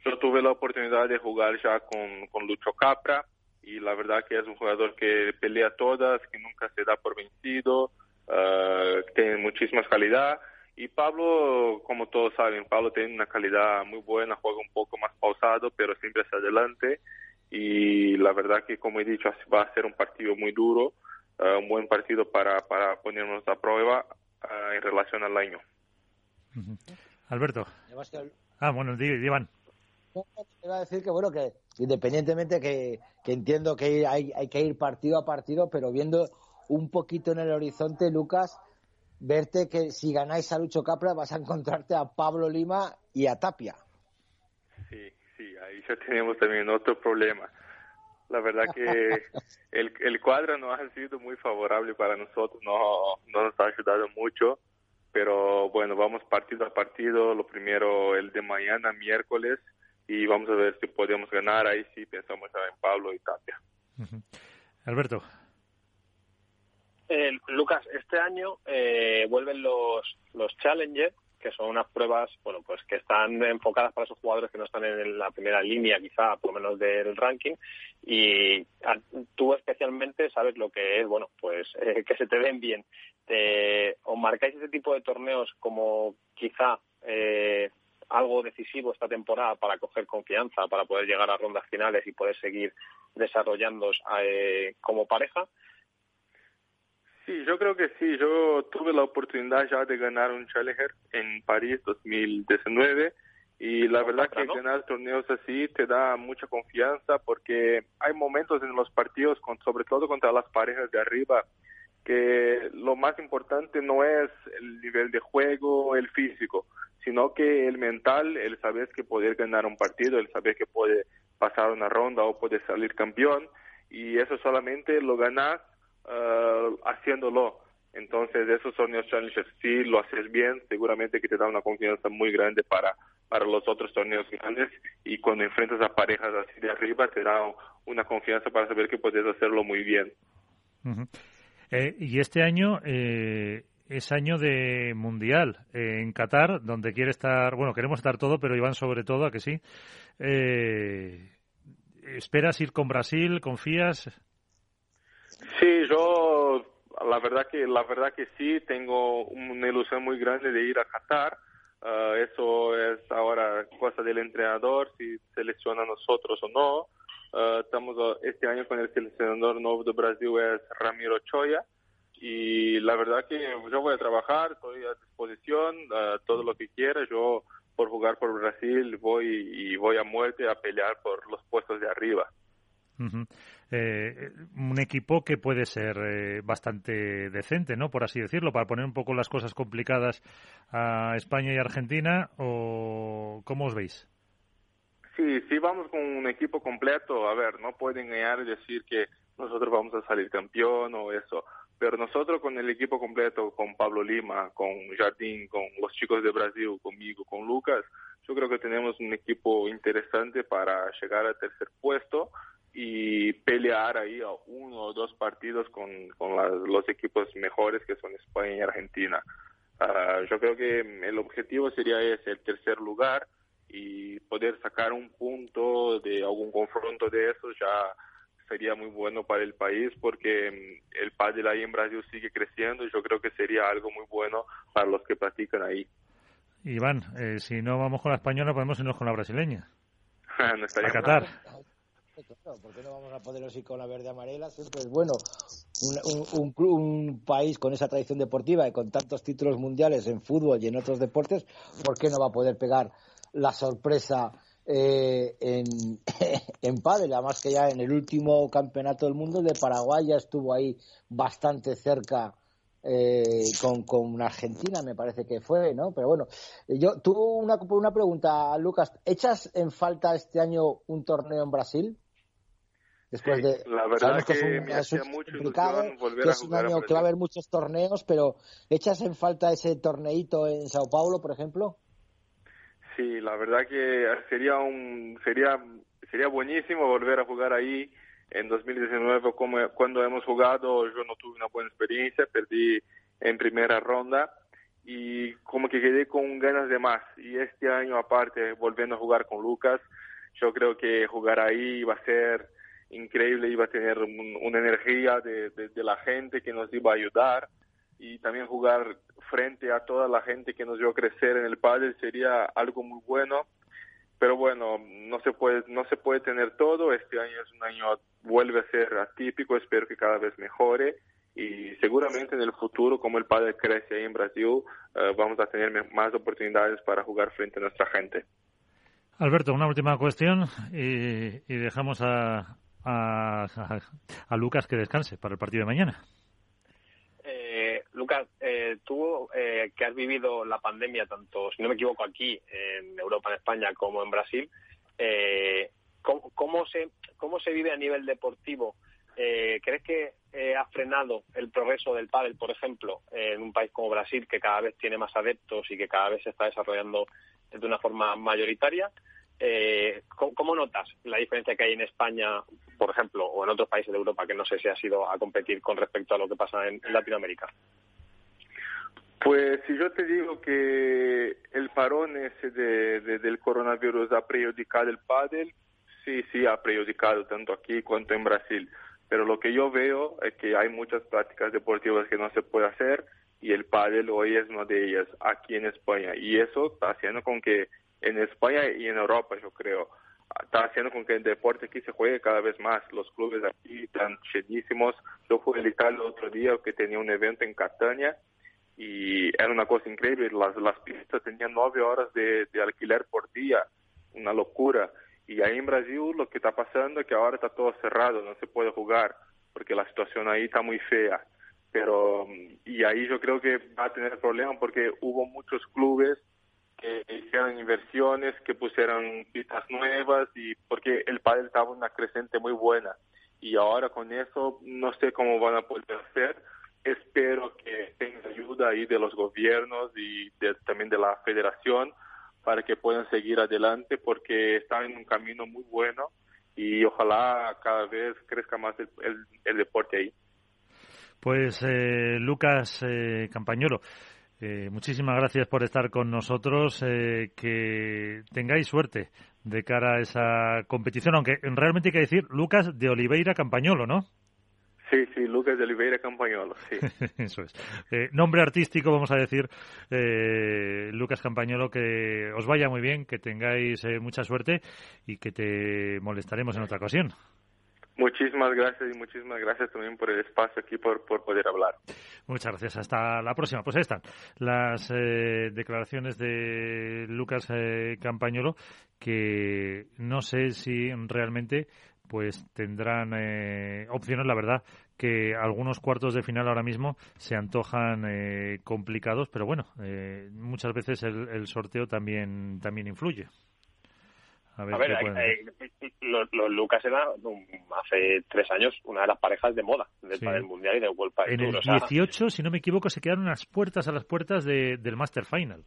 Yo tuve la oportunidad de jugar ya con, con Lucho Capra y la verdad que es un jugador que pelea todas, que nunca se da por vencido, uh, tiene muchísima calidad y Pablo, como todos saben, Pablo tiene una calidad muy buena, juega un poco más pausado, pero siempre hacia adelante. Y la verdad que, como he dicho, va a ser un partido muy duro, uh, un buen partido para, para ponernos a prueba uh, en relación al año. Alberto. Ah, bueno, Iván. Iba a decir que, bueno, que independientemente que, que entiendo que hay, hay que ir partido a partido, pero viendo un poquito en el horizonte, Lucas, verte que si ganáis a Lucho Capra vas a encontrarte a Pablo Lima y a Tapia. Sí, sí, ahí ya tenemos también otro problema. La verdad que el, el cuadro no ha sido muy favorable para nosotros, no, no nos ha ayudado mucho, pero bueno, vamos partido a partido, lo primero el de mañana, miércoles, y vamos a ver si podemos ganar, ahí sí pensamos en Pablo y Tapia. Uh -huh. Alberto. Eh, Lucas, este año eh, vuelven los, los Challenger, que son unas pruebas, bueno, pues que están enfocadas para esos jugadores que no están en la primera línea, quizá, por lo menos del ranking, y a, tú especialmente sabes lo que es, bueno, pues eh, que se te ven bien. Te, ¿Os marcáis ese tipo de torneos como quizá eh, algo decisivo esta temporada para coger confianza, para poder llegar a rondas finales y poder seguir desarrollándoos eh, como pareja? Sí, yo creo que sí. Yo tuve la oportunidad ya de ganar un Challenger en París 2019 y la verdad que ganar torneos así te da mucha confianza porque hay momentos en los partidos, con, sobre todo contra las parejas de arriba, que lo más importante no es el nivel de juego, el físico, sino que el mental, el saber que poder ganar un partido, el saber que puede pasar una ronda o puede salir campeón y eso solamente lo ganas uh, haciéndolo. Entonces, esos son los. Si lo haces bien, seguramente que te da una confianza muy grande para, para los otros torneos grandes. Y cuando enfrentas a parejas así de arriba, te da una confianza para saber que puedes hacerlo muy bien. Eh, y este año eh, es año de mundial eh, en Qatar, donde quiere estar, bueno, queremos estar todo, pero Iván sobre todo, a que sí. Eh, ¿Esperas ir con Brasil? ¿Confías? Sí, yo la verdad que la verdad que sí tengo una ilusión muy grande de ir a Qatar. Uh, eso es ahora cosa del entrenador si selecciona a nosotros o no. Uh, estamos este año con el seleccionador nuevo de Brasil es Ramiro Choya y la verdad que yo voy a trabajar, estoy a disposición, uh, todo lo que quiera. Yo por jugar por Brasil voy y voy a muerte a pelear por los puestos de arriba. Uh -huh. eh, un equipo que puede ser eh, bastante decente, ¿no? Por así decirlo, para poner un poco las cosas complicadas a España y Argentina, ¿o cómo os veis? Sí, sí vamos con un equipo completo, a ver, no pueden engañar y decir que nosotros vamos a salir campeón o eso, pero nosotros con el equipo completo, con Pablo Lima, con Jardín, con los chicos de Brasil, conmigo, con Lucas, yo creo que tenemos un equipo interesante para llegar al tercer puesto y pelear ahí a uno o dos partidos con, los equipos mejores que son España y Argentina. Ah, yo creo que el objetivo sería ese, el tercer lugar y poder sacar un punto de algún confronto de esos ya sería muy bueno para el país porque mm, el pádel ahí en Brasil sigue creciendo y yo creo que sería algo muy bueno para los que practican ahí. Iván, eh, si no vamos con la española podemos irnos con la brasileña. no a Qatar. ¿por qué no vamos a poder ir con la verde amarela? Siempre es bueno un, un, país con esa tradición deportiva y con tantos títulos mundiales en fútbol y en otros deportes, ¿por qué no va a poder pegar la sorpresa eh, en, en pádel? Además que ya en el último campeonato del mundo de Paraguay ya estuvo ahí bastante cerca eh, con, con Argentina, me parece que fue, ¿no? Pero bueno, yo tuve una, una pregunta, Lucas. ¿Echas en falta este año un torneo en Brasil? Después de, la verdad que, es un, me hacía mucho volver es un año que va a haber muchos torneos, pero ¿echas en falta ese torneito en Sao Paulo, por ejemplo? Sí, la verdad que sería un sería sería buenísimo volver a jugar ahí en 2019 como cuando hemos jugado yo no tuve una buena experiencia, perdí en primera ronda y como que quedé con ganas de más. Y este año aparte volviendo a jugar con Lucas, yo creo que jugar ahí va a ser increíble, iba a tener una energía de, la gente que nos iba a ayudar y también jugar frente a toda la gente que nos vio crecer en el pádel sería algo muy bueno. Pero bueno no se puede no se puede tener todo. Este año es un año vuelve a ser atípico. Espero que cada vez mejore. Y seguramente en el futuro como el pádel crece ahí en Brasil eh, vamos a tener más oportunidades para jugar frente a nuestra gente. Alberto, una última cuestión y dejamos a, a, a, Lucas que descanse para el partido de mañana. Eh, Lucas, eh, tú eh, que has vivido la pandemia tanto, si no me equivoco, aquí en Europa, en España, como en Brasil, eh, ¿cómo, ¿cómo, se, ¿cómo se vive a nivel deportivo? Eh, ¿Crees que ha frenado el progreso del pádel, por ejemplo, en un país como Brasil, que cada vez tiene más adeptos y que cada vez se está desarrollando de una forma mayoritaria? Eh, ¿cómo, notas la diferencia que hay en España, por ejemplo, o en otros países de Europa que no sé si ha sido a competir con respecto a lo que pasa en, Latinoamérica? Pues si yo te digo que el parón ese del coronavirus ha prejudicado el pádel, sí, sí ha prejudicado tanto aquí cuanto en Brasil. Pero lo que yo veo es que hay muchas prácticas deportivas que no se puede hacer y el pádel hoy es una de ellas aquí en España. Y eso está haciendo con que en España y en Europa, yo creo. Está haciendo con que el deporte aquí se juegue cada vez más. Los clubes aquí están llenísimos. Yo fui a Italia el otro día que tenía un evento en Catania y era una cosa increíble. Las, pistas tenían nueve horas de, de alquiler por día. Una locura. Y ahí en Brasil lo que está pasando es que ahora está todo cerrado, no se puede jugar porque la situación ahí está muy fea. Pero, y ahí yo creo que va a tener problemas porque hubo muchos clubes que hicieran inversiones, que pusieran pistas nuevas y porque el pádel estaba una creciente muy buena y ahora con eso no sé cómo van a poder hacer. Espero que tenga ayuda ahí de los gobiernos y también de la federación para que puedan seguir adelante porque están en un camino muy bueno y ojalá cada vez crezca más el, el, deporte ahí. Pues eh, Lucas eh, Campañolo, eh, muchísimas gracias por estar con nosotros. Eh, que tengáis suerte de cara a esa competición, aunque realmente hay que decir Lucas de Oliveira Campañolo, ¿no? Sí, sí, Lucas de Oliveira Campañolo, sí. Eso es. Eh, nombre artístico, vamos a decir, Lucas Campañolo, que os vaya muy bien, que tengáis mucha suerte y que te molestaremos en otra ocasión. Muchísimas gracias y muchísimas gracias también por el espacio aquí, por, por poder hablar. Muchas gracias. Hasta la próxima. Pues ahí están las eh, declaraciones de Lucas eh, Campañolo, que no sé si realmente pues tendrán eh, opciones, la verdad, que algunos cuartos de final ahora mismo se antojan complicados, pero bueno, muchas veces el, el sorteo también, también influye. A ver, A hacer. eh, eh, los, los Lucas eran um, hace tres años una de las parejas de moda del Sí. Padel Mundial y del World Padel En Tour. el o sea, 18, si no me equivoco, se quedaron unas puertas a las puertas de- del Master Final.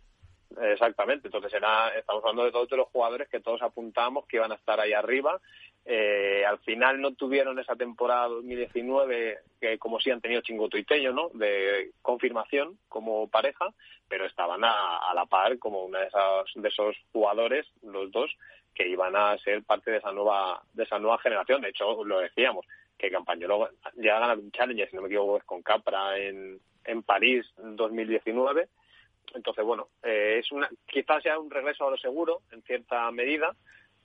Exactamente, entonces era, estamos hablando de todos los jugadores que todos apuntábamos que iban a estar ahí arriba. Eh, al final no tuvieron esa temporada 2019 que como sí han tenido Chingoto y Tello, ¿no? De confirmación como pareja, pero estaban a, a la par como una de de esos jugadores, los dos, que iban a ser parte de esa nueva de esa nueva generación. De hecho, lo decíamos que Campañolo ya ha ganado un Challenger, si no me equivoco, es con Capra en, en París en 2019 entonces, bueno, eh, es una, quizás sea un regreso a lo seguro en cierta medida,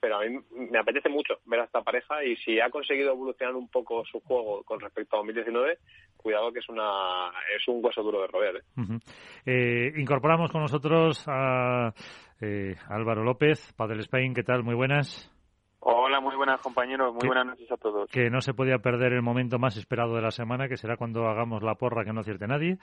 pero a mí me apetece mucho ver a esta pareja y si ha conseguido evolucionar un poco su juego con respecto a 2019, cuidado que es una es un hueso duro de roer. ¿eh? Eh, incorporamos con nosotros a eh, Álvaro López, Padel Spain. ¿Qué tal? Muy buenas. Hola, muy buenas compañeros, muy buenas noches a todos. que no se podía perder el momento más esperado de la semana, que será cuando hagamos la porra que no acierte nadie.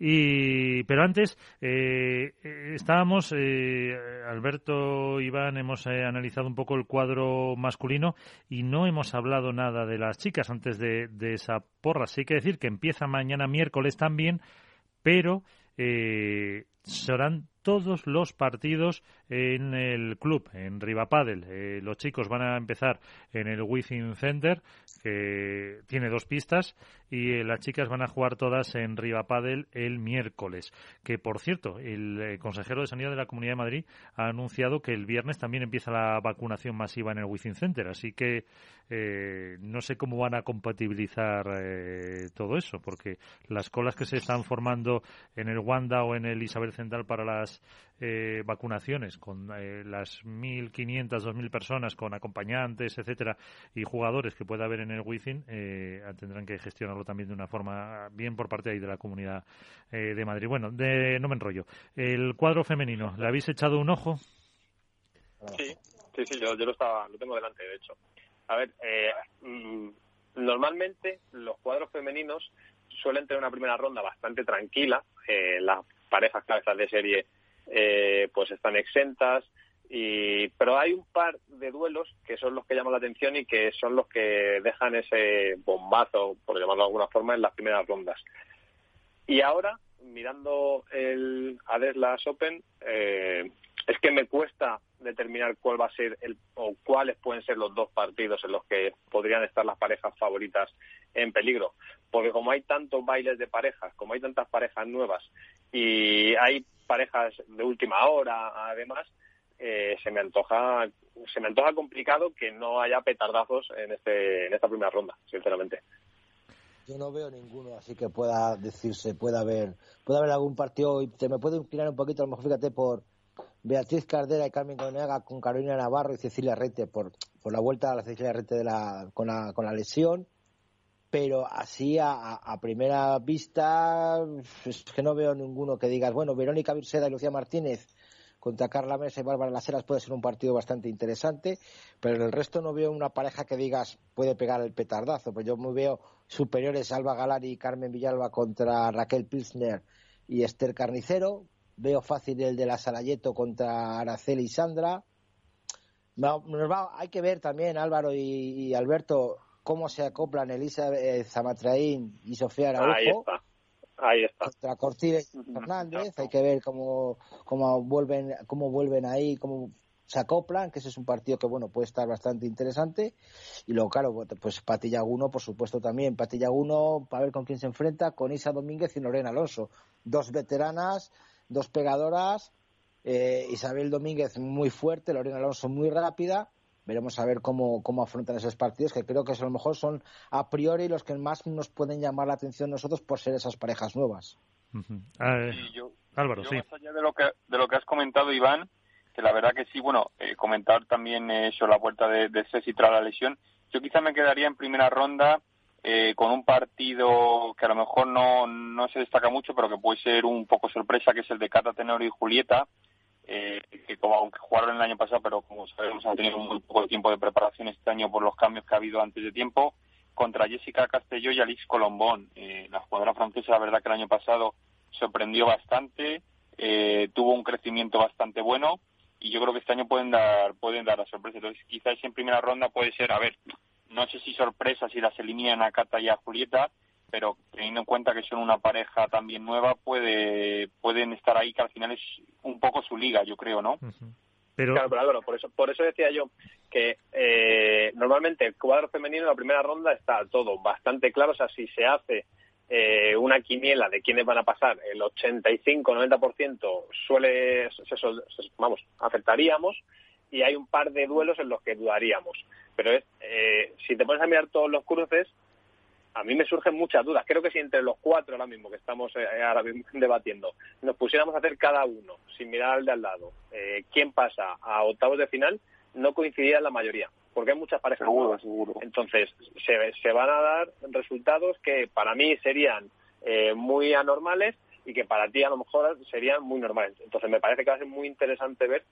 Y pero antes eh, estábamos eh, Alberto, Iván, hemos eh, analizado un poco el cuadro masculino y no hemos hablado nada de las chicas antes de, de esa porra. Sí hay que decir que empieza mañana miércoles también, pero eh, serán todos los partidos en el club, en Rivapadel. Eh, los chicos van a empezar en el Within Center, que tiene dos pistas, y eh, las chicas van a jugar todas en Rivapadel el miércoles. Que, por cierto, el eh, consejero de Sanidad de la Comunidad de Madrid ha anunciado que el viernes también empieza la vacunación masiva en el Within Center. Así que eh, no sé cómo van a compatibilizar todo eso, porque las colas que se están formando en el Wanda o en el Isabel Central para las eh, vacunaciones, con eh, las 1.500, 2.000 personas, con acompañantes, etcétera, y jugadores que pueda haber en el Within, eh, tendrán que gestionarlo también de una forma bien por parte ahí de la Comunidad eh, de Madrid. Bueno, de, no me enrollo. El cuadro femenino, ¿le habéis echado un ojo? Sí, sí, sí, yo, yo lo, estaba, lo tengo delante, de hecho. A ver, eh, mm, normalmente los cuadros femeninos suelen tener una primera ronda bastante tranquila. Eh, las parejas cabezas de serie eh, pues están exentas. Y, pero hay un par de duelos que son los que llaman la atención y que son los que dejan ese bombazo, por llamarlo de alguna forma, en las primeras rondas. Y ahora, mirando el Adeslas Open, eh, es que me cuesta determinar cuál va a ser el, o cuáles pueden ser los dos partidos en los que podrían estar las parejas favoritas en peligro. Porque como hay tantos bailes de parejas, como hay tantas parejas nuevas y hay parejas de última hora, además, eh, se me antoja se me antoja complicado que no haya petardazos en este en esta primera ronda, sinceramente. Yo no veo ninguno así que pueda decirse, pueda haber, puede haber algún partido y te me puedo inclinar un poquito, a lo mejor fíjate por Beatriz Cardera y Carmen Coneaga con Carolina Navarro y Cecilia Rete por, por la vuelta a la Cecilia Rete de la, con, la, con la lesión. Pero así a, primera vista es que no veo ninguno que digas, bueno, Verónica Virseda y Lucía Martínez contra Carla Mesa y Bárbara Las Heras puede ser un partido bastante interesante, pero en el resto no veo una pareja que digas puede pegar el petardazo. Pues yo me veo superiores Alba Galari y Carmen Villalba contra Raquel Pilsner y Esther Carnicero. Veo fácil el de la Salayeto contra Araceli y Sandra. No, nos va- hay que ver también, Álvaro y, y Alberto, cómo se acoplan Elisa eh, Zamatraín y Sofía Araujo Ahí está. Ahí está. contra Cortines y Fernández. Hay que ver cómo, cómo vuelven, cómo vuelven ahí, cómo se acoplan, que ese es un partido que bueno puede estar bastante interesante. Y luego, claro, pues Pati Yaguno, por supuesto, también. Pati Yaguno, para ver con quién se enfrenta, con Isa Domínguez y Lorena Alonso. Dos veteranas, dos pegadoras. eh, Isabel Domínguez muy fuerte, Lorena Alonso muy rápida. Veremos a ver cómo, cómo afrontan esos partidos, que creo que a lo mejor son a priori los que más nos pueden llamar la atención nosotros por ser esas parejas nuevas. Eh, Sí, yo, Álvaro, yo sí. más allá de lo que de lo que has comentado Iván que la verdad que sí bueno eh, comentar también eh, eso la vuelta de, de Ceci tras la lesión yo quizá me quedaría en primera ronda eh, con un partido que a lo mejor no, no se destaca mucho pero que puede ser un poco sorpresa que es el de Cata Tenor y Julieta eh, que como aunque jugaron el año pasado pero como sabemos han tenido muy poco tiempo de preparación este año por los cambios que ha habido antes de tiempo contra Jessica Castelló y Alix Colombón eh, la jugadora francesa la verdad que el año pasado sorprendió bastante, eh, tuvo un crecimiento bastante bueno y yo creo que este año pueden dar pueden dar la sorpresa. Entonces, quizás en primera ronda puede ser, a ver, no sé si sorpresa si las eliminan a Cata y a Julieta, pero teniendo en cuenta que son una pareja también nueva, puede pueden estar ahí, que al final es un poco su liga, yo creo, ¿no? Pero... Claro, pero por eso, por eso decía yo que eh, normalmente el cuadro femenino en la primera ronda está todo bastante claro, o sea, si se hace eh, una quiniela de quiénes van a pasar, el 85-90% suele, vamos, aceptaríamos y hay un par de duelos en los que dudaríamos. Pero es, eh, si te pones a mirar todos los cruces, a mí me surgen muchas dudas. Creo que si entre los cuatro ahora mismo que estamos eh, ahora debatiendo nos pusiéramos a hacer cada uno, sin mirar al de al lado, eh, quién pasa a octavos de final, no coincidiría la mayoría, porque hay muchas parejas seguro, Seguro. Entonces, se, se, van a dar resultados que para mí serían eh, muy anormales y que para ti a lo mejor serían muy normales. Entonces, me parece que va a ser muy interesante ver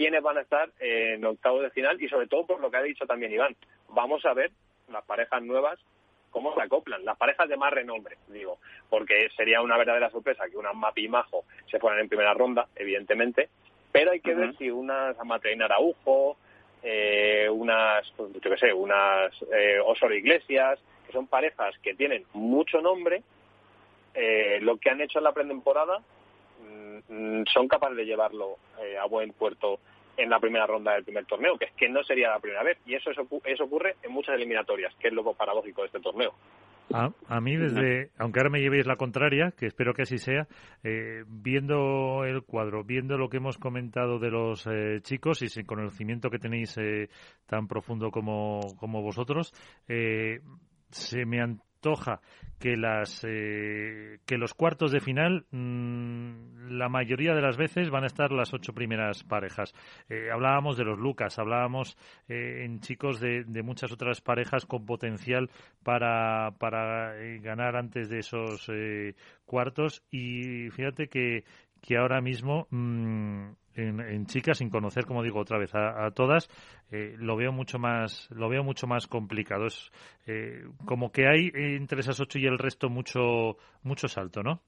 quiénes van a estar en octavos de final y sobre todo por lo que ha dicho también Iván. Vamos a ver las parejas nuevas cómo se acoplan, las parejas de más renombre, digo, porque sería una verdadera sorpresa que unas Mapi y Majo se fueran en primera ronda, evidentemente, pero hay que ver si unas Amatreina Araujo, eh, unas, pues, yo qué sé, unas eh, Iglesias, que son parejas que tienen mucho nombre, eh, lo que han hecho en la pretemporada son capaces de llevarlo eh, a buen puerto en la primera ronda del primer torneo, que es que no sería la primera vez. Y eso, eso ocurre en muchas eliminatorias, que es lo paradójico de este torneo. A, mí, desde, aunque ahora me llevéis la contraria, que espero que así sea, eh, viendo el cuadro, viendo lo que hemos comentado de los eh, chicos y sin conocimiento que tenéis eh, tan profundo como, como vosotros, se me antoja que las eh, que los cuartos de final mm, la mayoría de las veces van a estar las ocho primeras parejas. Eh, hablábamos de los Lucas hablábamos eh, en chicos de, de, muchas otras parejas con potencial para para ganar antes de esos cuartos. Y fíjate que que ahora mismo mm, en, chicas sin conocer como digo otra vez a, todas eh, lo veo mucho más lo veo mucho más complicado. Es eh, como que hay entre esas ocho y el resto mucho mucho salto no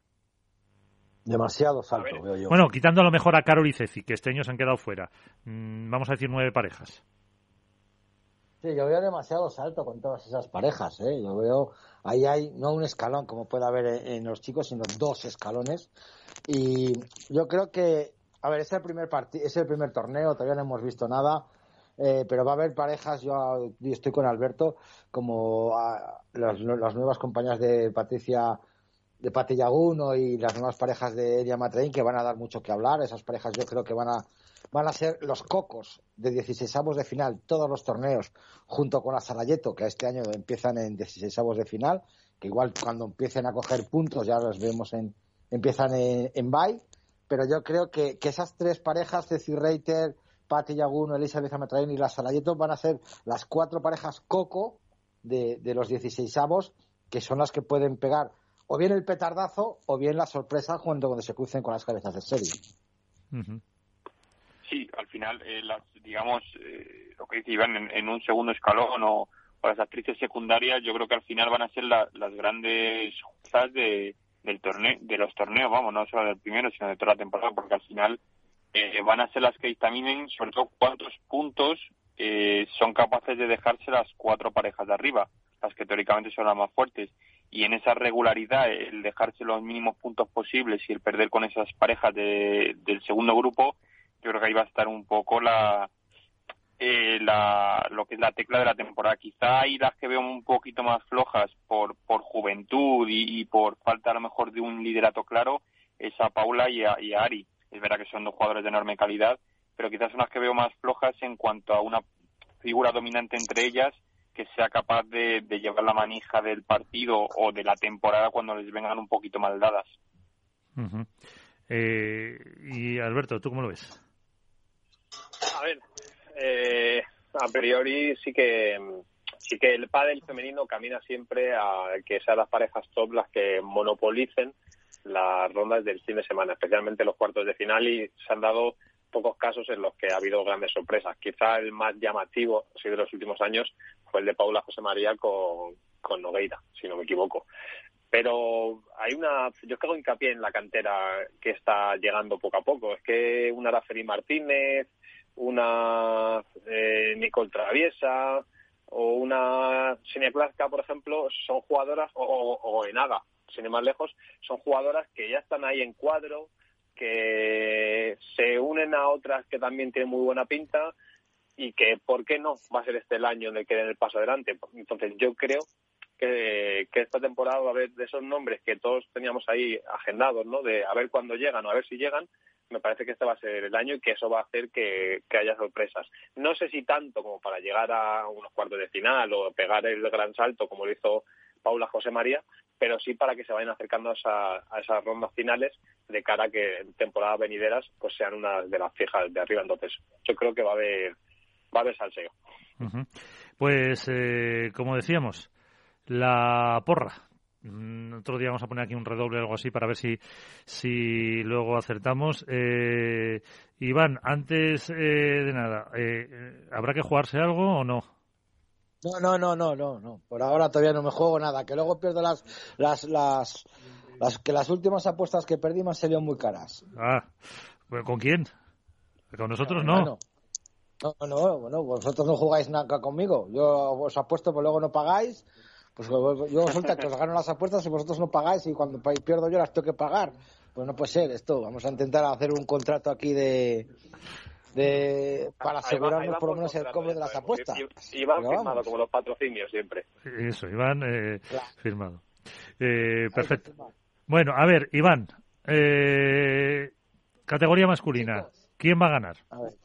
demasiado salto veo yo. Bueno quitando a lo mejor a Carol y Ceci que este año se han quedado fuera mm, vamos a decir nueve parejas. Sí, yo veo demasiado salto con todas esas parejas, ¿eh? Yo veo, ahí hay no un escalón como puede haber en los chicos, sino dos escalones. Y yo creo que a ver, es el primer es el primer torneo, todavía no hemos visto nada, eh, pero va a haber parejas, yo, estoy con Alberto, como las, nuevas compañías de Patricia de Pati Yaguno y las nuevas parejas de Elia Matrein que van a dar mucho que hablar. Esas parejas yo creo que van a, van a ser los cocos de 16 avos de final, todos los torneos, junto con la Sarayeto, que este año empiezan en 16 avos de final, que igual cuando empiecen a coger puntos ya los vemos en, empiezan en, en bye pero yo creo que, esas tres parejas, Ceci Reiter, Patti Yaguno, Elizabeth Amatrain y la Salayeto van a ser las cuatro parejas coco de, los 16 avos, que son las que pueden pegar o bien el petardazo o bien la sorpresa cuando, cuando se crucen con las cabezas de serie. Sí, al final, eh, digamos, eh, lo que dice Iván, en, un segundo escalón o, las actrices secundarias, yo creo que al final van a ser las grandes juezas de, del torneo, de los torneos, vamos, no solo del primero, sino de toda la temporada, porque al final eh, van a ser las que dictaminen sobre todo cuántos puntos eh, son capaces de dejarse las cuatro parejas de arriba, las que teóricamente son las más fuertes. Y en esa regularidad, el dejarse los mínimos puntos posibles y el perder con esas parejas de, del segundo grupo, yo creo que ahí va a estar un poco la, eh, la, lo que es la tecla de la temporada. Quizá hay las que veo un poquito más flojas por, por juventud y, por falta a lo mejor de un liderato claro, es a Paula y a, Ari. Es verdad que son dos jugadores de enorme calidad, pero quizás son las que veo más flojas en cuanto a una figura dominante entre ellas que sea capaz de, llevar la manija del partido o de la temporada cuando les vengan un poquito mal dadas. Eh, y Alberto, ¿tú cómo lo ves? A ver, eh, a priori sí que sí que el pádel femenino camina siempre a que sean las parejas top las que monopolicen las rondas del fin de semana, especialmente los cuartos de final y se han dado pocos casos en los que ha habido grandes sorpresas. Quizá el más llamativo sí, de los últimos años fue el de Paula José María con, con Nogueira, si no me equivoco. pero hay una, yo hago hincapié en la cantera que está llegando poco a poco. Es que una Araceli Martínez, una eh, Nicole Traviesa o una Senia Clasca, por ejemplo, son jugadoras, o, o, Enaga, sin ir más lejos, son jugadoras que ya están ahí en cuadro, que se unen a otras que también tienen muy buena pinta y que, ¿por qué no? Va a ser este el año en el que den el paso adelante. Entonces, yo creo que, esta temporada va a haber de esos nombres que todos teníamos ahí agendados, ¿no? De a ver cuándo llegan o a ver si llegan, me parece que este va a ser el año y que eso va a hacer que, haya sorpresas. No sé si tanto como para llegar a unos cuartos de final o pegar el gran salto como lo hizo Paula José María, pero sí para que se vayan acercando a, esas rondas finales de cara a que en temporadas venideras pues sean una de las fijas de arriba. Entonces, yo creo que va a haber, va a haber salseo. Pues, eh, como decíamos, la porra. Mm, otro día vamos a poner aquí un redoble o algo así para ver si, si luego acertamos. Eh, Iván, antes eh, de nada, eh, ¿habrá que jugarse algo o no? No, no, no, no, no, no. Por ahora todavía no me juego nada. Que luego pierdo las, las, las, las que las últimas apuestas que perdí me han salido muy caras. Ah, ¿con quién? Con nosotros no. no. No, no, bueno, vosotros no jugáis nada conmigo. Yo os apuesto, pero luego no pagáis pues yo resulta que os gano las apuestas y vosotros no pagáis y cuando pierdo yo las tengo que pagar. Pues no puede ser esto. Vamos a intentar hacer un contrato aquí de, de para asegurarnos por lo menos el cobro de las apuestas. Iván firmado como los patrocinios siempre. Eso, Iván eh, firmado. Eh, perfecto. Bueno, a ver, Iván, eh, categoría masculina. ¿Quién va a ganar? A ver.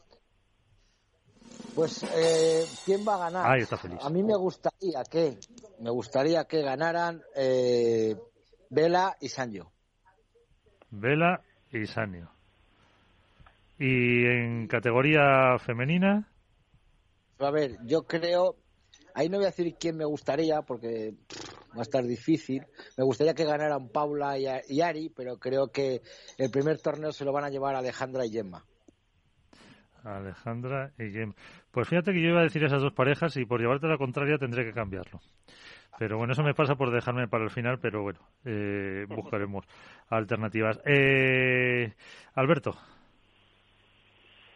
Pues, eh, ¿quién va a ganar? Ahí está feliz. A mí me gustaría que, me gustaría que ganaran eh, Vela y Sanjo. Vela y Sanjo. ¿Y en categoría femenina? A ver, yo creo, ahí no voy a decir quién me gustaría porque va a estar difícil. Me gustaría que ganaran Paula y Ari, pero creo que el primer torneo se lo van a llevar Alejandra y Gemma. Alejandra y Gemma. Pues fíjate que yo iba a decir esas dos parejas y por llevarte la contraria tendré que cambiarlo. Pero bueno, eso me pasa por dejarme para el final, pero bueno, eh, buscaremos alternativas. Eh, Alberto.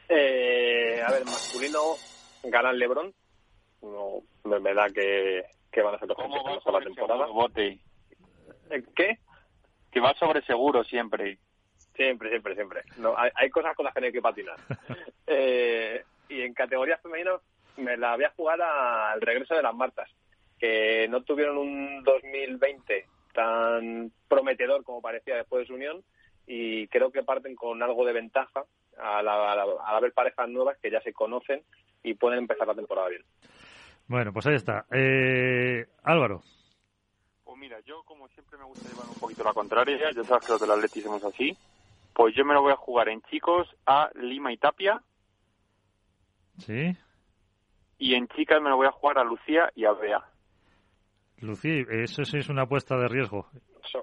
Eh, a ver, masculino, ganan Lebron. No, me da que, que van a ser los campeones de la temporada. Bote. ¿Qué? Que va sobre seguro siempre. Siempre, siempre, siempre. No, hay, cosas con las que no hay que patinar. eh, y en categoría femenina me la voy a jugar al regreso de las Martas, que no tuvieron un 2020 tan prometedor como parecía después de su unión y creo que parten con algo de ventaja al, haber parejas nuevas que ya se conocen y pueden empezar la temporada bien. Bueno, pues ahí está. Eh, Álvaro. Pues mira, yo como siempre me gusta llevar un poquito la contraria, ya sabes que los del Atleti somos así, pues yo me lo voy a jugar en chicos a Lima y Tapia, Sí. Y en chicas me lo voy a jugar a Lucía y a Bea. Lucía, eso sí es una apuesta de riesgo.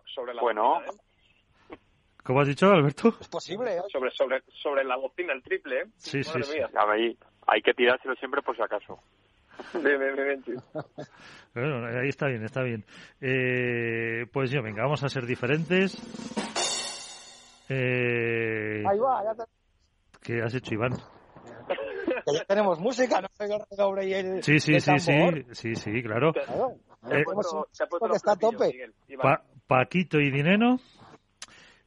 sobre la bueno. ¿eh? ¿Cómo has dicho, Alberto? Es posible, ¿eh? Sobre, sobre, sobre la bocina, el triple, ¿eh? Sí, sí, sí. Ahí, hay que tirárselo siempre por si acaso. bien, bien, bueno, ahí está bien, está bien. Eh, pues yo, venga, vamos a ser diferentes. Eh, ahí va, ya te... ¿Qué has hecho, Iván? ya tenemos música, no Sí, sí, sí, sí, sí, sí, claro. Eh, está a tope. Paquito y Dineno.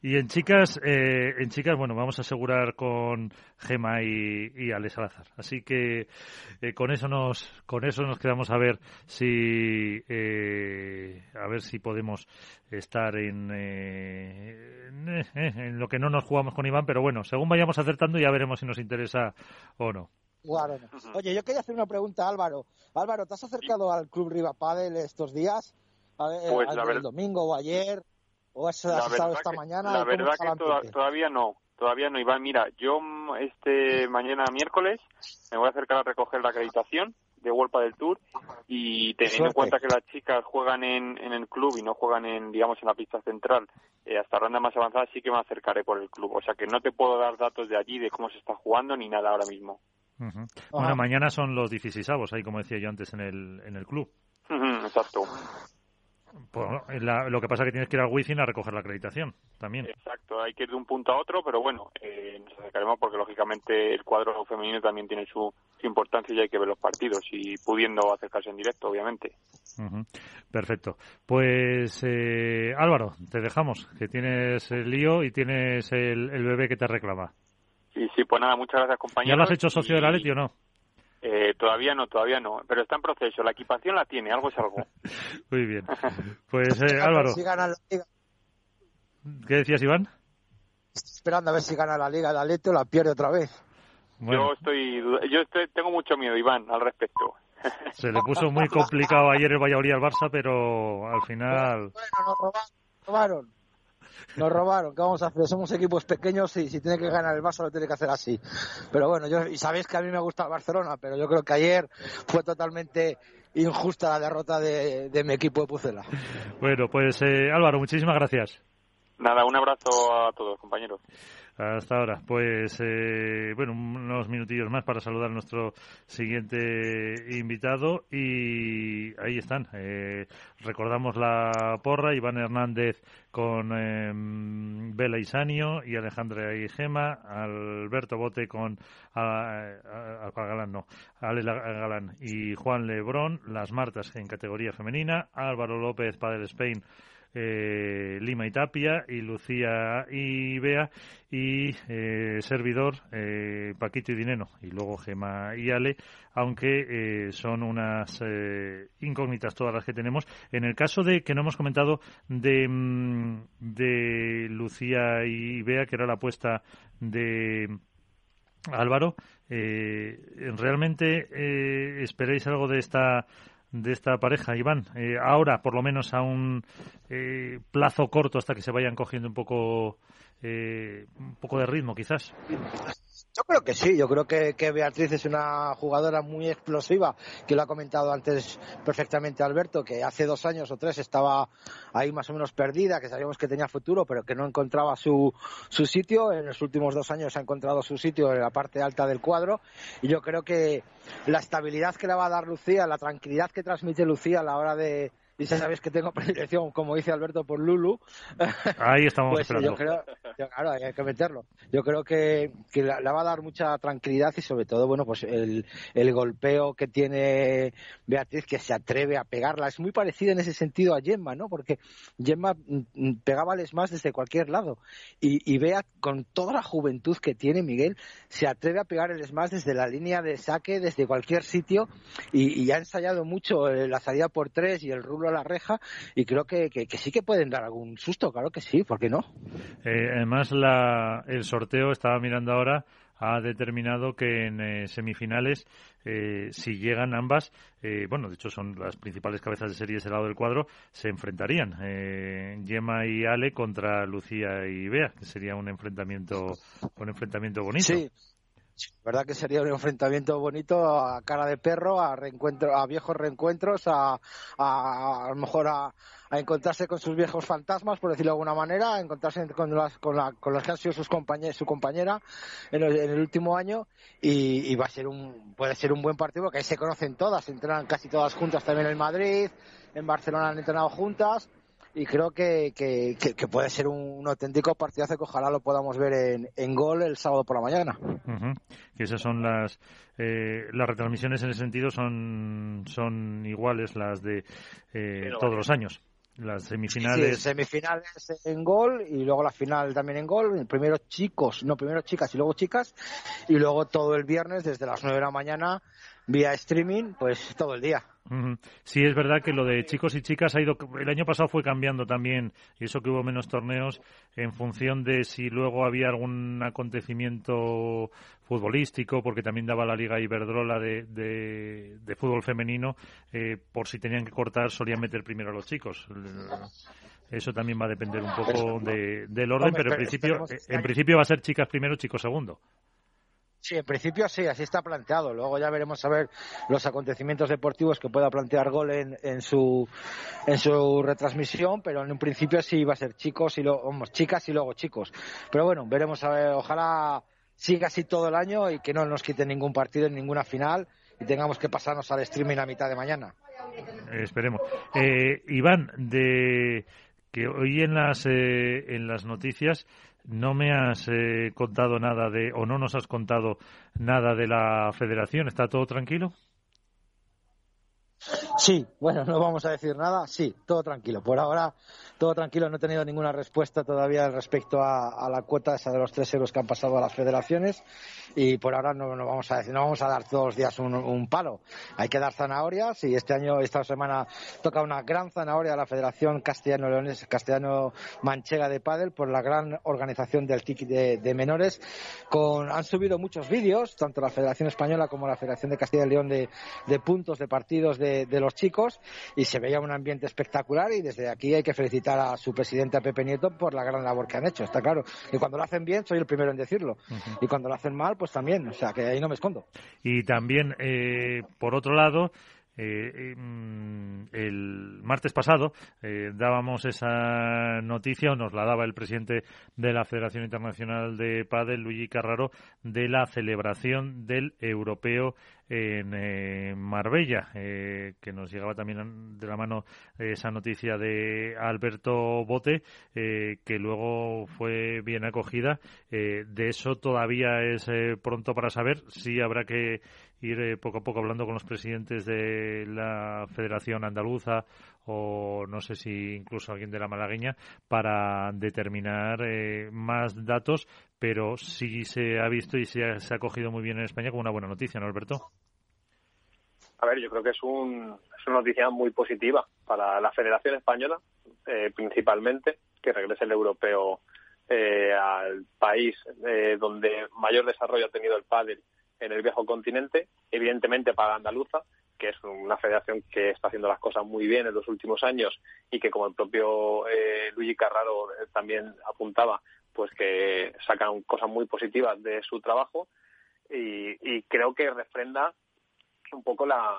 Y en chicas, eh, en chicas, bueno, vamos a asegurar con Gema y, y Ale Salazar. Así que eh, con eso nos, con eso nos quedamos a ver si, eh, a ver si podemos estar en, en, en, lo que no nos jugamos con Iván. Pero bueno, según vayamos acertando ya veremos si nos interesa o no. Oye, yo quería hacer una pregunta, Álvaro. Álvaro, ¿te has acercado al Club Riva Padel estos días? A ver, pues el domingo o ayer. ¿O has, estado esta mañana? La verdad que todavía no. Todavía no, Iván. Mira, yo este mañana miércoles me voy a acercar a recoger la acreditación de World del Tour y teniendo en cuenta que las chicas juegan en, en, el club y no juegan en digamos en la pista central eh, hasta ronda más avanzada sí que me acercaré por el club o sea que no te puedo dar datos de allí de cómo se está jugando ni nada ahora mismo bueno, mañana son los 16 ahí como decía yo antes en el, en el club. exacto. Pues, lo que pasa es que tienes que ir al Wizzing a recoger la acreditación también. Exacto, hay que ir de un punto a otro, pero bueno, eh, nos acercaremos porque lógicamente el cuadro femenino también tiene su, importancia y hay que ver los partidos y pudiendo acercarse en directo, obviamente. Perfecto. Pues eh, Álvaro, te dejamos, que tienes el lío y tienes el, bebé que te reclama. Sí, sí, pues nada, muchas gracias compañeros. ¿Ya lo has hecho socio de la Leti o no? Eh, todavía no, todavía no, pero está en proceso. La equipación la tiene, algo es algo. Muy bien. Pues eh, Álvaro. ¿Qué decías, Iván? esperando a ver si gana la Liga de Atleti o la pierde otra vez. Yo estoy, yo estoy, tengo mucho miedo, Iván, al respecto. Se le puso muy complicado ayer el Valladolid al Barça, pero al final. Bueno, nos robaron. Nos robaron, ¿qué vamos a hacer? Somos equipos pequeños y si tiene que ganar el Barça lo tiene que hacer así. Pero bueno, yo, y sabéis que a mí me gusta el Barcelona, pero yo creo que ayer fue totalmente injusta la derrota de, mi equipo de Pucela. Bueno, pues eh, Álvaro, muchísimas gracias. Nada, un abrazo a todos, compañeros. Hasta ahora. Pues, eh, bueno, unos minutillos más para saludar a nuestro siguiente invitado. Y ahí están. Eh, recordamos la porra. Iván Hernández con eh, Bela Isanio y Alejandra y Gema. Alberto Bote con Galán, no. Ale y Juan Lebrón. Las Martas en categoría femenina. Álvaro López, Padre Spain eh, Lima y Tapia, y Lucía y Bea, y eh, servidor eh, Paquito y Dineno, y luego Gema y Ale, aunque son unas incógnitas todas las que tenemos. En el caso de que no hemos comentado de, mm, de Lucía y Bea, que era la apuesta de Álvaro, ¿realmente esperáis algo de esta de esta pareja, Iván? Eh, ahora, por lo menos a un eh, plazo corto hasta que se vayan cogiendo un poco, eh, un poco de ritmo, quizás. Yo creo que sí, yo creo que, Beatriz es una jugadora muy explosiva, que lo ha comentado antes perfectamente Alberto, que hace dos años o tres estaba ahí más o menos perdida, que sabíamos que tenía futuro, pero que no encontraba su, su sitio. En los últimos dos años ha encontrado su sitio en la parte alta del cuadro y yo creo que la estabilidad que le va a dar Lucía, la tranquilidad que transmite Lucía a la hora de, y ya sabes que tengo predilección, como dice Alberto, por Lulu. Ahí estamos pues, esperando. Yo creo, claro, hay que meterlo. Yo creo que, que la, va a dar mucha tranquilidad y sobre todo, bueno, pues el, el golpeo que tiene Beatriz, que se atreve a pegarla. Es muy parecido en ese sentido a Gemma, ¿no? Porque Gemma mm, mm, pegaba más desde cualquier lado. Y, y Bea, con toda la juventud que tiene Miguel, se atreve a pegar el smash desde la línea de saque, desde cualquier sitio. Y, y ha ensayado mucho eh, la salida por tres y el rulo a la reja. Y creo que, que, sí que pueden dar algún susto, claro que sí, ¿por qué no? Eh, además, la, el sorteo, estaba mirando ahora, ha determinado que en eh, semifinales, eh, si llegan ambas, eh, bueno, de hecho son las principales cabezas de serie ese lado del cuadro, se enfrentarían. Gemma y Ale contra Lucía y Bea, que sería un enfrentamiento, un enfrentamiento bonito. Sí. Verdad que sería un enfrentamiento bonito a cara de perro, a reencuentro, a viejos reencuentros, a, a, lo mejor a, encontrarse con sus viejos fantasmas, por decirlo de alguna manera, a encontrarse con las, con, la, con las que ha sido sus su compañera en el, último año y, va a ser un, puede ser un buen partido porque ahí se conocen todas, entrenan casi todas juntas también en Madrid, en Barcelona han entrenado juntas y creo que, que, que, puede ser un, auténtico partidazo que ojalá lo podamos ver en, en gol el sábado por la mañana. Que esas son las eh, las retransmisiones en ese sentido son son iguales las de eh, todos los años. Las semifinales. Sí, semifinales en gol y luego la final también en gol. Primero chicos, no, primero chicas y luego chicas. Y luego todo el viernes desde las 9 de la mañana vía streaming, pues todo el día. Sí, es verdad que lo de chicos y chicas ha ido. El año pasado fue cambiando también, y eso que hubo menos torneos en función de si luego había algún acontecimiento futbolístico, porque también daba la Liga Iberdrola de, de, fútbol femenino, eh, por si tenían que cortar, solían meter primero a los chicos. Eso también va a depender un poco del orden, pero en principio, en principio va a ser chicas primero, chicos segundo. Sí, en principio sí, así está planteado. Luego ya veremos a ver los acontecimientos deportivos que pueda plantear Gol en, en su en su retransmisión, pero en un principio sí va a ser chicos y luego chicas y luego chicos. Pero bueno, veremos a ver, ojalá siga así todo el año y que no nos quite ningún partido en ninguna final y tengamos que pasarnos al streaming a mitad de mañana. Esperemos. Eh, Iván, de que hoy en las eh, en las noticias no me has eh, contado nada de o no nos has contado nada de la Federación. ¿Está todo tranquilo? Sí, bueno, no vamos a decir nada. Sí, todo tranquilo. Por ahora, todo tranquilo. No he tenido ninguna respuesta todavía respecto a, la cuota esa de los tres euros que han pasado a las federaciones. Y por ahora no, vamos a decir, no vamos a dar todos los días un, palo. Hay que dar zanahorias y este año, esta semana, toca una gran zanahoria a la Federación Castellano Leones, Castellano Manchega de Padel por la gran organización del TIC de, menores. Con, han subido muchos vídeos, tanto la Federación Española como la Federación de Castilla y León, de, de puntos, de partidos de los chicos y se veía un ambiente espectacular y desde aquí hay que felicitar a su presidente, a Pepe Nieto, por la gran labor que han hecho. Está claro. Y cuando lo hacen bien, soy el primero en decirlo. Y cuando lo hacen mal, pues también. O sea, que ahí no me escondo. Y también, eh, por otro lado, eh, mm, el martes pasado eh, dábamos esa noticia, o nos la daba el presidente de la Federación Internacional de Padel, Luigi Carraro, de la celebración del europeo en eh, Marbella, eh, que nos llegaba también de la mano esa noticia de Alberto Bote, eh, que luego fue bien acogida. de eso todavía es pronto para saber. si habrá que ir poco a poco hablando con los presidentes de la Federación Andaluza o no sé si incluso alguien de la malagueña para determinar más datos, pero sí se ha visto y se ha, se ha cogido muy bien en España como una buena noticia, ¿no, Alberto? A ver, yo creo que es, un, es una noticia muy positiva para la Federación Española, eh, principalmente, que regrese el europeo eh, al país eh, donde mayor desarrollo ha tenido el pádel en el viejo continente, evidentemente para Andaluza, que es una federación que está haciendo las cosas muy bien en los últimos años y que, como el propio Luigi Carraro también apuntaba, pues que sacan cosas muy positivas de su trabajo. Y, y creo que refrenda un poco la,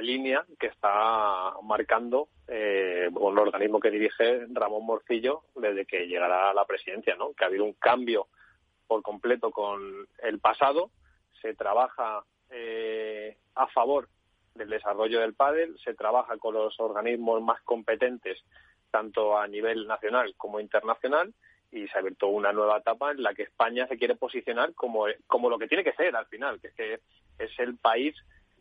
línea que está marcando eh, el organismo que dirige Ramón Morcillo desde que llegará a la presidencia, ¿no? Que ha habido un cambio por completo con el pasado, se trabaja eh, a favor del desarrollo del pádel, se trabaja con los organismos más competentes tanto a nivel nacional como internacional. Y se ha abierto una nueva etapa en la que España se quiere posicionar como, como lo que tiene que ser al final, que es que es el país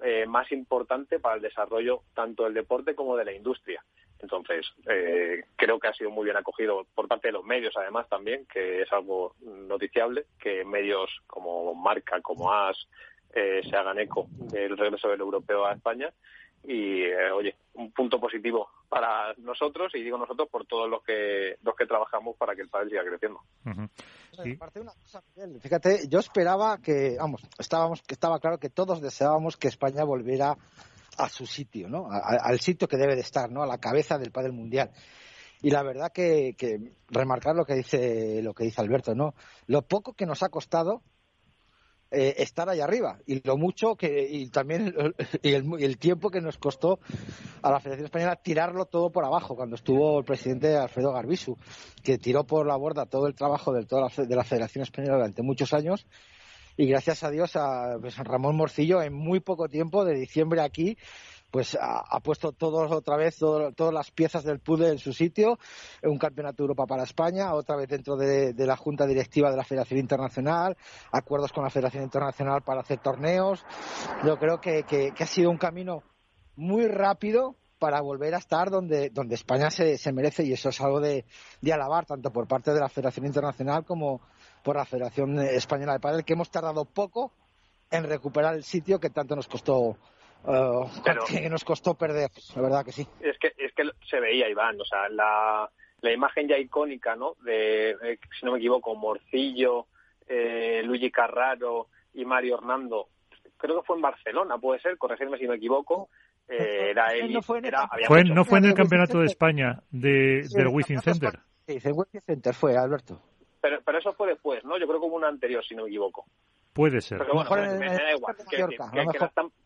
eh, más importante para el desarrollo tanto del deporte como de la industria. Entonces, eh, creo que ha sido muy bien acogido por parte de los medios, además, también, que es algo noticiable, que medios como Marca, como AS, eh, se hagan eco del regreso del europeo a España y eh, oye un punto positivo para nosotros y digo nosotros por todos los que los que trabajamos para que el país siga creciendo. Fíjate yo esperaba que vamos estábamos que estaba claro que todos deseábamos que España volviera a su sitio no al sitio que debe de estar no a la cabeza del padre mundial. Y la verdad que, que remarcar lo que dice lo que dice Alberto no lo poco que nos ha costado eh, estar ahí arriba. Y lo mucho que y también y el, tiempo que nos costó a la Federación Española tirarlo todo por abajo cuando estuvo el presidente Alfredo Garbisu que tiró por la borda todo el trabajo de toda la, de la Federación Española durante muchos años. Y gracias a Dios a pues, Ramón Morcillo en muy poco tiempo de diciembre aquí pues ha, puesto todos otra vez todas las piezas del puzzle en su sitio, un campeonato de Europa para España, otra vez dentro de, la Junta Directiva de la Federación Internacional, acuerdos con la Federación Internacional para hacer torneos. Yo creo que, ha sido un camino muy rápido para volver a estar donde, donde España se, se merece y eso es algo de, de, alabar tanto por parte de la Federación Internacional como por la Federación Española de Padel que hemos tardado poco en recuperar el sitio que tanto nos costó Uh, que nos costó perder, la verdad que sí. Es que, es que se veía, Iván, o sea, la, la imagen ya icónica, ¿no? De, si no me equivoco, Morcillo, eh, Luigi Carraro y Mario Hernando, creo que fue en Barcelona, puede ser, corregirme si me equivoco. Eh, era él, no fue en, el, no fue en el campeonato de España de, del Wizzing Center. Sí, el Wizzing Center fue, Alberto. Pero, pero eso fue después, ¿no? Yo creo que hubo un anterior, si no me equivoco. Puede ser. Pero bueno, me, da igual.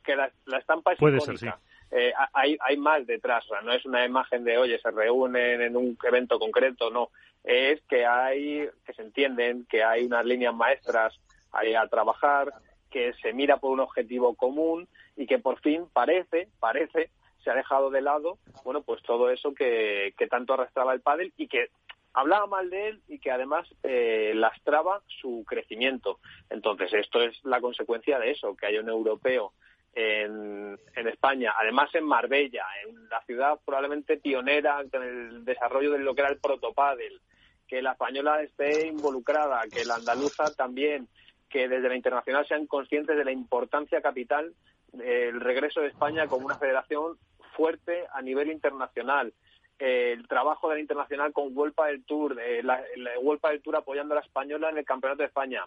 Que, la, estampa es Puede ser, sí. Eh, hay, hay más detrás, o sea, no es una imagen de, oye, se reúnen en un evento concreto, no. Es que hay, que se entienden, que hay unas líneas maestras ahí a trabajar, que se mira por un objetivo común y que por fin parece, parece se ha dejado de lado, bueno, pues todo eso que, que tanto arrastraba el pádel y que hablaba mal de él y que además eh, lastraba su crecimiento. Entonces, esto es la consecuencia de eso, que haya un europeo en, en, España, además en Marbella, en la ciudad probablemente pionera en el desarrollo de lo que era el protopádel, que la española esté involucrada, que la andaluza también, que desde la internacional sean conscientes de la importancia capital del regreso de España como una federación fuerte a nivel internacional. El trabajo de la internacional con Huelpa del Tour, la, la del Tour apoyando a la española en el Campeonato de España.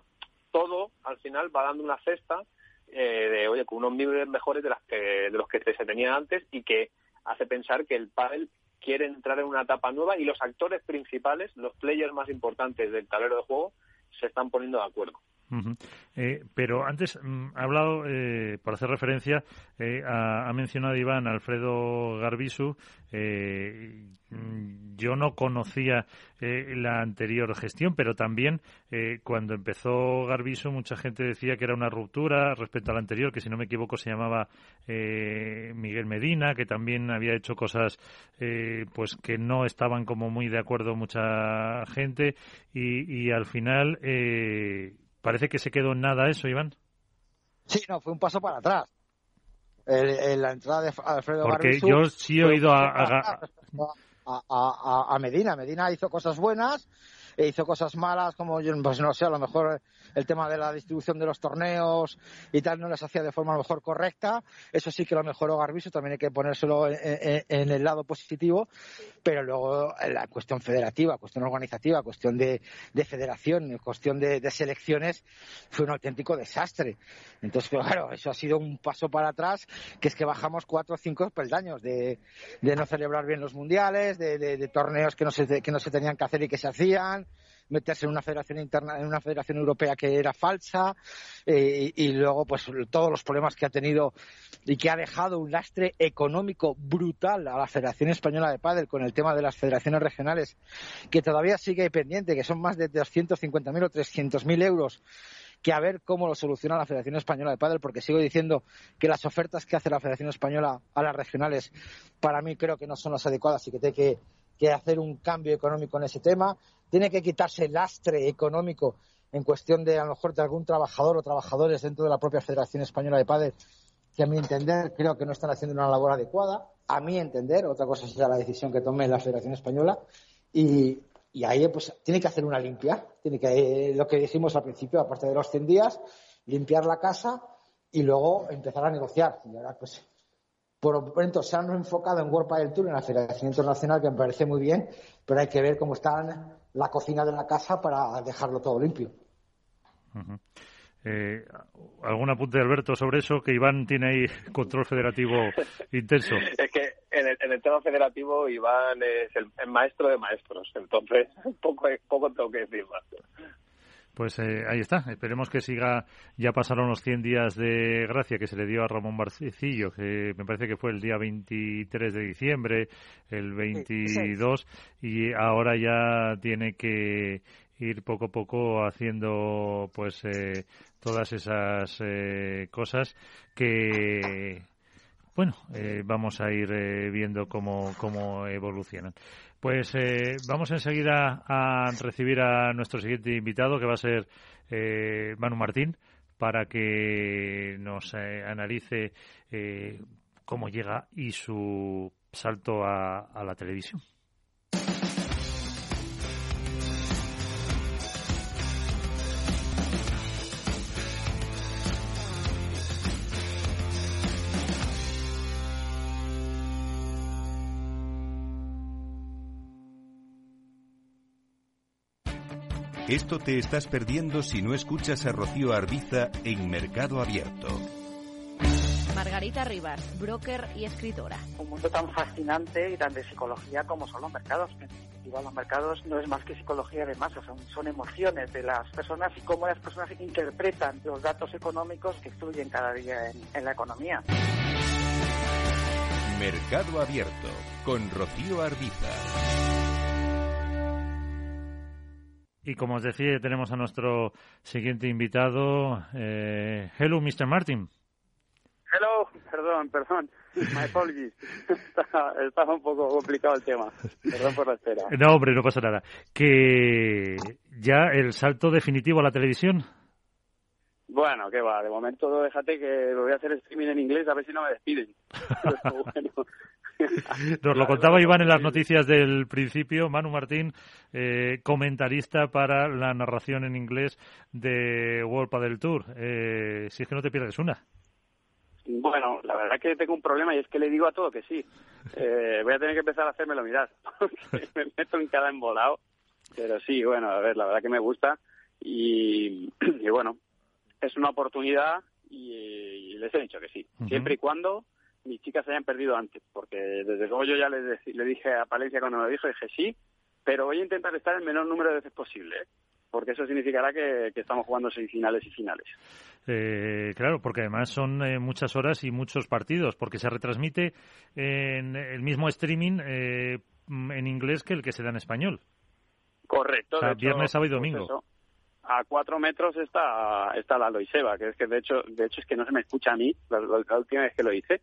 Todo, al final, va dando una cesta eh, de, oye, con unos niveles mejores de, las que, de los que se tenía antes y que hace pensar que el pádel quiere entrar en una etapa nueva y los actores principales, los players más importantes del tablero de juego, se están poniendo de acuerdo. Eh, pero antes mm, ha hablado, eh, por hacer referencia, eh, ha, ha, mencionado Iván Alfredo Garbisu. Eh, mm, yo no conocía eh, la anterior gestión, pero también cuando empezó Garbisu mucha gente decía que era una ruptura respecto a la anterior, que si no me equivoco se llamaba Miguel Medina, que también había hecho cosas pues que no estaban como muy de acuerdo mucha gente y, y al final Parece que se quedó en nada eso, Iván. Sí, no, fue un paso para atrás. El, el, la entrada de Alfredo Porque yo sí he oído a, a, a, a, Medina. Medina hizo cosas buenas, hizo cosas malas, como, pues no sé, a lo mejor el tema de la distribución de los torneos y tal no las hacía de forma a lo mejor correcta. Eso sí que lo mejoró Garbiso, también hay que ponérselo en, el lado positivo, pero luego la cuestión federativa, cuestión organizativa, cuestión de, de federación, cuestión de, de, selecciones, fue un auténtico desastre. Entonces, claro, eso ha sido un paso para atrás, que es que bajamos cuatro o cinco peldaños de, de no celebrar bien los mundiales, de, de torneos que no, se, que no se tenían que hacer y que se hacían, meterse en una federación interna, en una federación europea que era falsa eh, y, luego pues todos los problemas que ha tenido y que ha dejado un lastre económico brutal a la Federación Española de Pádel con el tema de las federaciones regionales que todavía sigue pendiente, que son más de 250.000 o 300.000 euros que a ver cómo lo soluciona la Federación Española de Pádel, porque sigo diciendo que las ofertas que hace la Federación Española a las regionales, para mí creo que no son las adecuadas y que tiene que, que hacer un cambio económico en ese tema. Tiene que quitarse el lastre económico en cuestión de a lo mejor de algún trabajador o trabajadores dentro de la propia Federación Española de Padres que a mi entender creo que no están haciendo una labor adecuada, a mi entender, otra cosa será la decisión que tome la Federación Española. Y, y ahí pues tiene que hacer una limpia, tiene que, lo que dijimos al principio, aparte de los 100 días, limpiar la casa y luego empezar a negociar. Y ahora pues por el momento se han enfocado en World Padel Tour en la Federación Internacional, que me parece muy bien, pero hay que ver cómo están la cocina de la casa para dejarlo todo limpio. Uh -huh. eh, ¿Algún apunte, Alberto, sobre eso? Que Iván tiene ahí control federativo intenso. Es que en el, en el, tema federativo Iván es el, el, maestro de maestros, entonces poco, poco tengo que decir más. Pues eh, ahí está. Esperemos que siga. Ya pasaron los 100 días de gracia que se le dio a Ramón Barcillo, que me parece que fue el día 23 de diciembre, el 22, y ahora ya tiene que ir poco a poco haciendo pues eh, todas esas eh, cosas que bueno eh, vamos a ir eh, viendo cómo, cómo evolucionan pues eh, vamos enseguida a recibir a nuestro siguiente invitado, que va a ser eh, Manu Martín, para que nos eh, analice eh, cómo llega y su salto a, a la televisión. Esto te estás perdiendo si no escuchas a Rocío Arbiza en Mercado Abierto. Margarita Rivas, broker y escritora. Un mundo tan fascinante y tan de psicología como son los mercados. Igual los mercados no es más que psicología de masas, son, son emociones de las personas y cómo las personas interpretan los datos económicos que fluyen cada día en, en la economía. Mercado Abierto con Rocío Arbiza. Y como os decía, tenemos a nuestro siguiente invitado. Eh, hello, Mr. Martin. Hello, perdón, perdón. My apologies. Estaba un poco complicado el tema. Perdón por la espera. No, hombre, no pasa nada. Que ya el salto definitivo a la televisión. Bueno, qué va. De momento déjate que lo voy a hacer streaming en inglés a ver si no me despiden. bueno, Nos lo contaba Iván en las noticias del principio, Manu Martín, eh, comentarista para la narración en inglés de World Padel Tour. Eh, si es que no te pierdes una. Bueno, la verdad que tengo un problema y es que le digo a todo que sí. Eh, voy a tener que empezar a hacérmelo mirar, porque me meto en cada embolado. Pero sí, bueno, a ver, la verdad que me gusta y, y bueno, es una oportunidad y, y les he dicho que sí, siempre y cuando mis chicas se hayan perdido antes, porque desde luego yo ya le, le dije a Palencia cuando me lo dijo, dije sí, pero voy a intentar estar el menor número de veces posible, ¿eh? porque eso significará que, que estamos jugando semifinales y finales. Eh, claro, porque además son eh, muchas horas y muchos partidos, porque se retransmite en el mismo streaming eh, en inglés que el que se da en español. Correcto. O sea, de hecho, viernes, sábado y pues domingo. eso, a cuatro metros está, está la Loiseba, que es que de hecho, de hecho es que no se me escucha a mí la última vez que lo hice,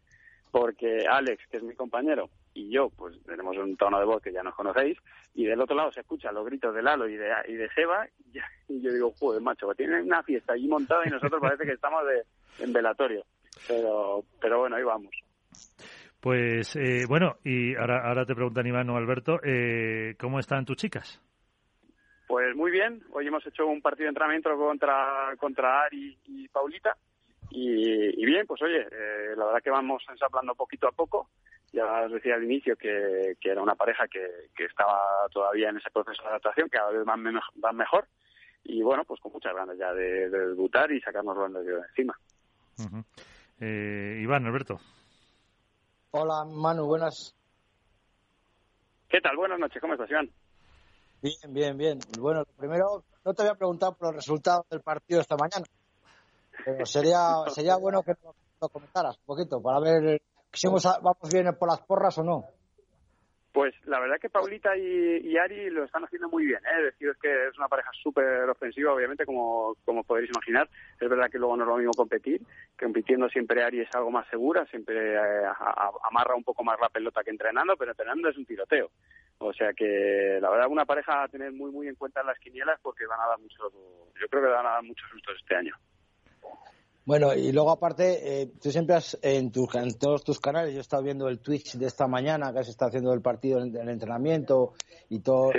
porque Alex, que es mi compañero, y yo, pues tenemos un tono de voz que ya nos conocéis, y del otro lado se escuchan los gritos de Lalo y de, y de Seba, y, yo digo, joder, macho, tienen una fiesta allí montada y nosotros parece que estamos de, en velatorio. Pero, pero bueno, ahí vamos. Pues eh, bueno, y ahora, ahora te preguntan Iván o Alberto, eh, ¿cómo están tus chicas? Pues muy bien, hoy hemos hecho un partido de entrenamiento contra, contra Ari y Paulita. Y, y bien, pues oye, eh, la verdad que vamos ensablando poquito a poco. Ya os decía al inicio que, que era una pareja que, que estaba todavía en ese proceso de adaptación, que cada vez van, menos- van mejor. Y bueno, pues con muchas ganas ya de, de debutar y sacarnos los de encima. Eh, Iván, Alberto. Hola, Manu, buenas. ¿Qué tal? Buenas noches, ¿cómo estás, Iván? Bien, bien, bien. Bueno, lo primero, no te había preguntado por los resultados del partido esta mañana, sería, sería bueno que lo comentaras un poquito para ver si hemos- vamos bien por las porras o no. Pues la verdad que Paulita y, Ari lo están haciendo muy bien. ¿eh? Deciros que es una pareja súper ofensiva, obviamente, como, como podréis imaginar. Es verdad que luego no es lo mismo competir. Compitiendo siempre Ari es algo más segura, siempre eh, a- amarra un poco más la pelota que entrenando, pero entrenando es un tiroteo. O sea que la verdad una pareja a tener muy muy en cuenta en las quinielas porque van a dar muchos, yo creo que van a dar muchos sustos este año. Bueno, y luego aparte, eh, tú siempre has, en, tus, en todos tus canales, yo he estado viendo el Twitch de esta mañana, que has estado haciendo el partido, el, el entrenamiento y todo.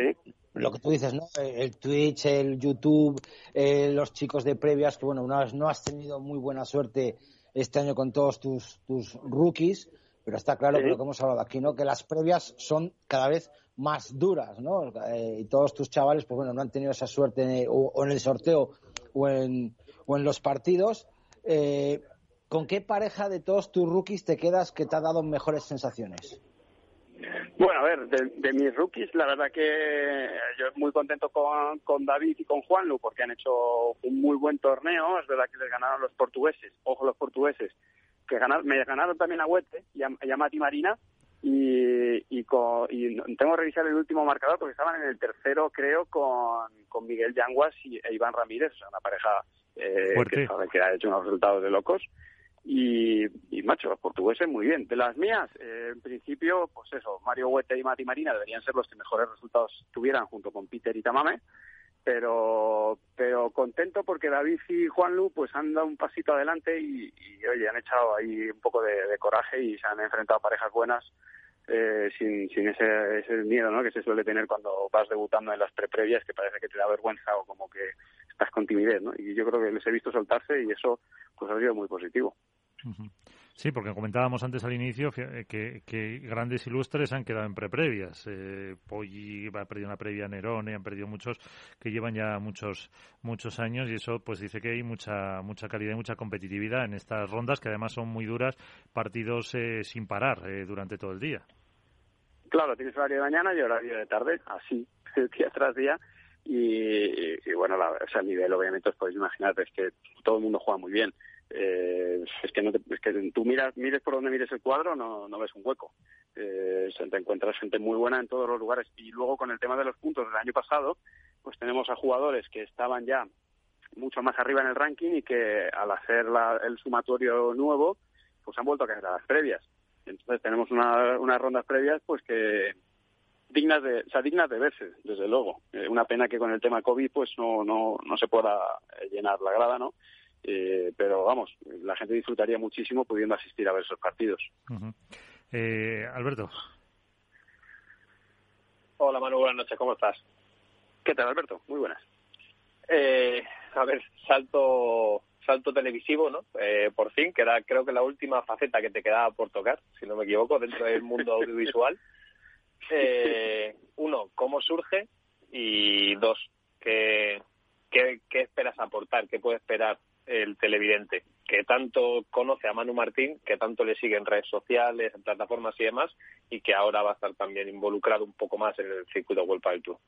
Lo que tú dices, ¿no? Eh, El Twitch, el YouTube, eh, los chicos de previas, que bueno, no has, no has tenido muy buena suerte este año con todos tus, tus rookies, pero está claro Sí. que lo que hemos hablado aquí, ¿no? Que las previas son cada vez más duras, ¿no? Eh, y todos tus chavales, pues bueno, no han tenido esa suerte en el- o, o en el sorteo o en, o en los partidos. Eh, ¿Con qué pareja de todos tus rookies te quedas que te ha dado mejores sensaciones? Bueno, a ver, de, mis rookies, la verdad que yo muy contento con, con David y con Juanlu porque han hecho un muy buen torneo. Es verdad que les ganaron los portugueses, ojo los portugueses, que ganar, me ganaron también a Huete y a, y a Mati Marina. Y, y, con- y tengo que revisar el último marcador porque estaban en el tercero, creo, con, con Miguel Yanguas y, e Iván Ramírez, o sea, una pareja eh, que, que ha hecho unos resultados de locos. Y, y macho, los portugueses muy bien. De las mías, eh, en principio, pues eso, Mario Huete y Mati Marina deberían ser los que mejores resultados tuvieran junto con Peter y Tamame. Pero, pero contento porque David y Juanlu pues han dado un pasito adelante y, oye, han echado ahí un poco de, coraje y se han enfrentado a parejas buenas eh, sin, sin ese, ese miedo ¿no? que se suele tener cuando vas debutando en las pre-previas que parece que te da vergüenza o como que estás con timidez, ¿no? Y yo creo que les he visto soltarse y eso pues ha sido muy positivo. Sí, porque comentábamos antes al inicio eh, que, que grandes ilustres han quedado en preprevias. Eh, Poggi ha perdido una previa Nerone, han perdido muchos que llevan ya muchos muchos años y eso pues dice que hay mucha mucha calidad y mucha competitividad en estas rondas que además son muy duras, partidos eh, sin parar eh, durante todo el día. Claro, tienes horario de mañana y horario de tarde, así, día tras día. Y, bueno, la, el nivel, obviamente, os podéis imaginar, es que todo el mundo juega muy bien. Eh, es que no te- es que tú miras mires por donde mires el cuadro no, no ves un hueco eh, te encuentras gente muy buena en todos los lugares y luego con el tema de los puntos del año pasado pues tenemos a jugadores que estaban ya mucho más arriba en el ranking y que al hacer la- el sumatorio nuevo pues han vuelto a caer a las previas Entonces tenemos unas rondas previas pues que dignas de, o sea, dignas de verse, desde luego. Eh, una pena que con el tema COVID pues no, no, no se pueda llenar la grada, ¿no? Eh, pero vamos, la gente disfrutaría muchísimo pudiendo asistir a ver esos partidos. eh, Alberto. Hola Manu, buenas noches, ¿cómo estás? ¿Qué tal Alberto? Muy buenas. Eh, a ver, salto salto televisivo, ¿no? Eh, por fin, que era creo que la última faceta que te quedaba por tocar, si no me equivoco, dentro del mundo audiovisual. Eh, uno, ¿cómo surge? Y dos, ¿qué, qué, qué esperas aportar? ¿Qué puede esperar el televidente? Que tanto conoce a Manu Martín, que tanto le sigue en redes sociales, en plataformas y demás, y que ahora va a estar también involucrado un poco más en el circuito Vuelta del Tour.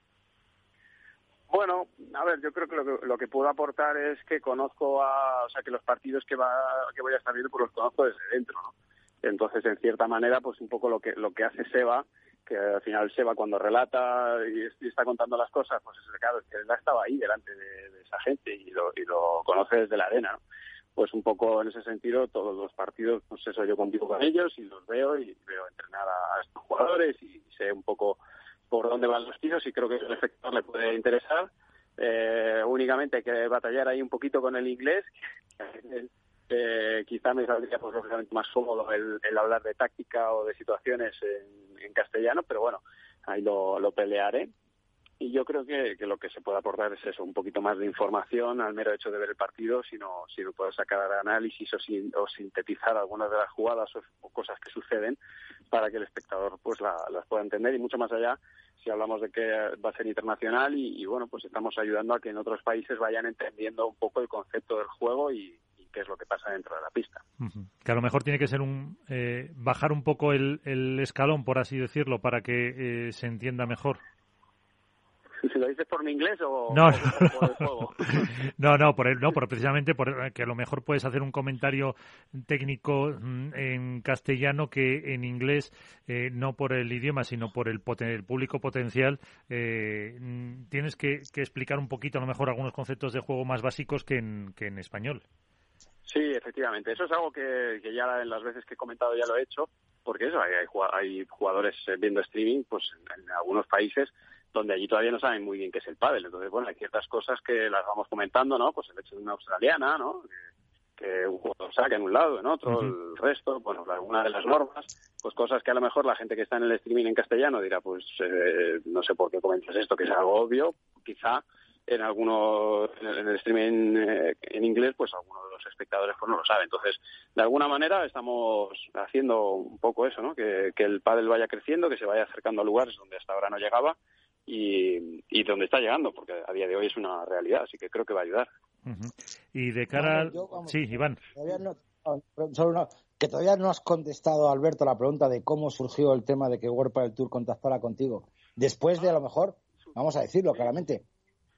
Bueno, a ver, yo creo que lo, que lo que puedo aportar es que conozco a, o sea, que los partidos que va que voy a estar viendo pues los conozco desde dentro, ¿no? Entonces, en cierta manera, pues un poco lo que lo que hace Seba, que al final Seba cuando relata y, está contando las cosas, pues es claro, es que él estaba ahí delante de, esa gente y lo, y lo conoce desde la arena. Pues un poco en ese sentido, todos los partidos, pues eso, yo convivo con ellos y los veo y veo entrenar a, estos jugadores y sé un poco por dónde van los tiros y creo que el efecto le puede interesar. Eh, únicamente que batallar ahí un poquito con el inglés. eh, quizá me saldría pues, lógicamente más cómodo el, el, hablar de táctica o de situaciones en, en castellano, pero bueno, ahí lo, lo pelearé. Y yo creo que, que, lo que se puede aportar es eso, un poquito más de información al mero hecho de ver el partido, sino si no puedo sacar análisis o, sin, o sintetizar algunas de las jugadas o, cosas que suceden para que el espectador pues la, las pueda entender y mucho más allá si hablamos de que va a ser internacional y, y, bueno pues estamos ayudando a que en otros países vayan entendiendo un poco el concepto del juego y qué es lo que pasa dentro de la pista. Uh -huh. Que a lo mejor tiene que ser un eh, bajar un poco el, el, escalón, por así decirlo, para que eh, se entienda mejor. Si lo dices por mi inglés o, no, o por el juego. no, no, por el, no, por precisamente por que a lo mejor puedes hacer un comentario técnico en castellano que en inglés, eh, no por el idioma, sino por el, poten el público potencial, eh, tienes que, que, explicar un poquito a lo mejor algunos conceptos de juego más básicos que en, que en español. Sí, efectivamente. Eso es algo que, que, ya en las veces que he comentado ya lo he hecho, porque eso, hay, hay jugadores viendo streaming, pues en, en algunos países donde allí todavía no saben muy bien qué es el pádel. Entonces, bueno, hay ciertas cosas que las vamos comentando, ¿no? Pues el hecho de una australiana, ¿no? Que, que un jugador saca en un lado, en otro, uh -huh. el resto, bueno, alguna de las normas, pues cosas que a lo mejor la gente que está en el streaming en castellano dirá, pues eh, no sé por qué comentas esto, que es algo obvio, quizá en algunos en el streaming eh, en inglés pues algunos de los espectadores pues no lo saben entonces de alguna manera estamos haciendo un poco eso no que, que el pádel vaya creciendo que se vaya acercando a lugares donde hasta ahora no llegaba y, y donde está llegando, porque a día de hoy es una realidad, así que creo que va a ayudar. Uh -huh. Y de cara al... Sí, Iván. Todavía no, solo una, que todavía no has contestado, Alberto, la pregunta de cómo surgió el tema de que World del Tour contactara contigo. Después de, a lo mejor, vamos a decirlo claramente,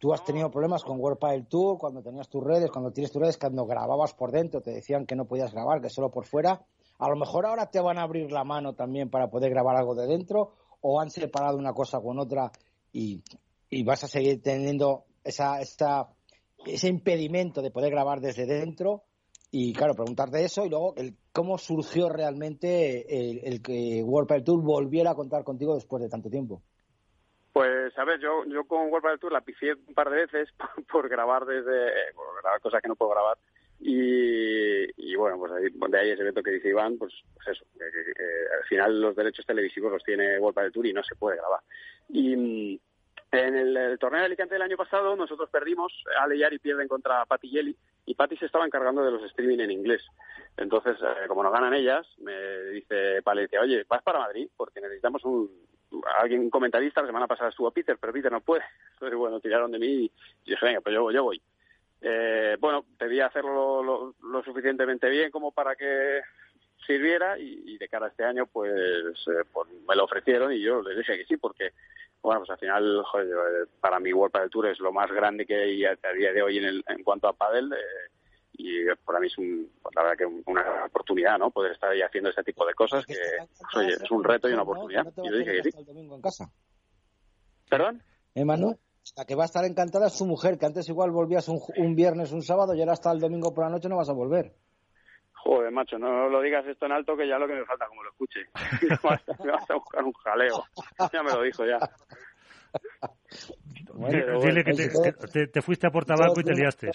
tú has tenido problemas con World del Tour cuando tenías tus redes, cuando tienes tus redes, cuando grababas por dentro, te decían que no podías grabar, que solo por fuera. A lo mejor ahora te van a abrir la mano también para poder grabar algo de dentro, o han separado una cosa con otra y, y vas a seguir teniendo esa, esa, ese impedimento de poder grabar desde dentro y claro, preguntarte eso y luego el, cómo surgió realmente el, el que World Padel Tour volviera a contar contigo después de tanto tiempo. Pues, a ver, yo, yo con World Padel Tour la pifié un par de veces por, grabar desde, por grabar cosas que no puedo grabar y, y bueno, pues ahí, de ahí ese evento que dice Iván, pues, pues eso, que, que, al final los derechos televisivos los tiene World Padel Tour y no se puede grabar. Y en el, el, torneo de Alicante del año pasado nosotros perdimos, Ale y Ari pierden contra Patti Yeli y Patti se estaba encargando de los streaming en inglés. Entonces, eh, como nos ganan ellas, me dice Palencia, oye, vas para Madrid porque necesitamos un alguien, comentarista, la semana pasada estuvo Peter, pero Peter no puede. Entonces, bueno, tiraron de mí y dije, venga, pues yo, yo voy. Eh, bueno, pedí hacerlo lo, lo, suficientemente bien como para que sirviera y, de cara a este año pues, eh, pues, me lo ofrecieron y yo les dije que sí porque bueno pues al final para mí World Padel Tour es lo más grande que hay a día de hoy en, el, en cuanto a pádel eh, y para mí es un, pues, la verdad que una oportunidad no poder estar ahí haciendo este tipo de cosas que oye es un reto y una oportunidad y yo dije que sí perdón Emanuel la que va a estar encantada es su mujer, que antes igual volvías un, un, viernes, un sábado y ahora hasta el domingo por la noche no vas a volver. Joder, macho, no lo digas esto en alto que ya lo que me falta como lo escuche. me vas a buscar un jaleo. Ya me lo dijo ya. Dile que te, te, fuiste a por tabaco y te liaste.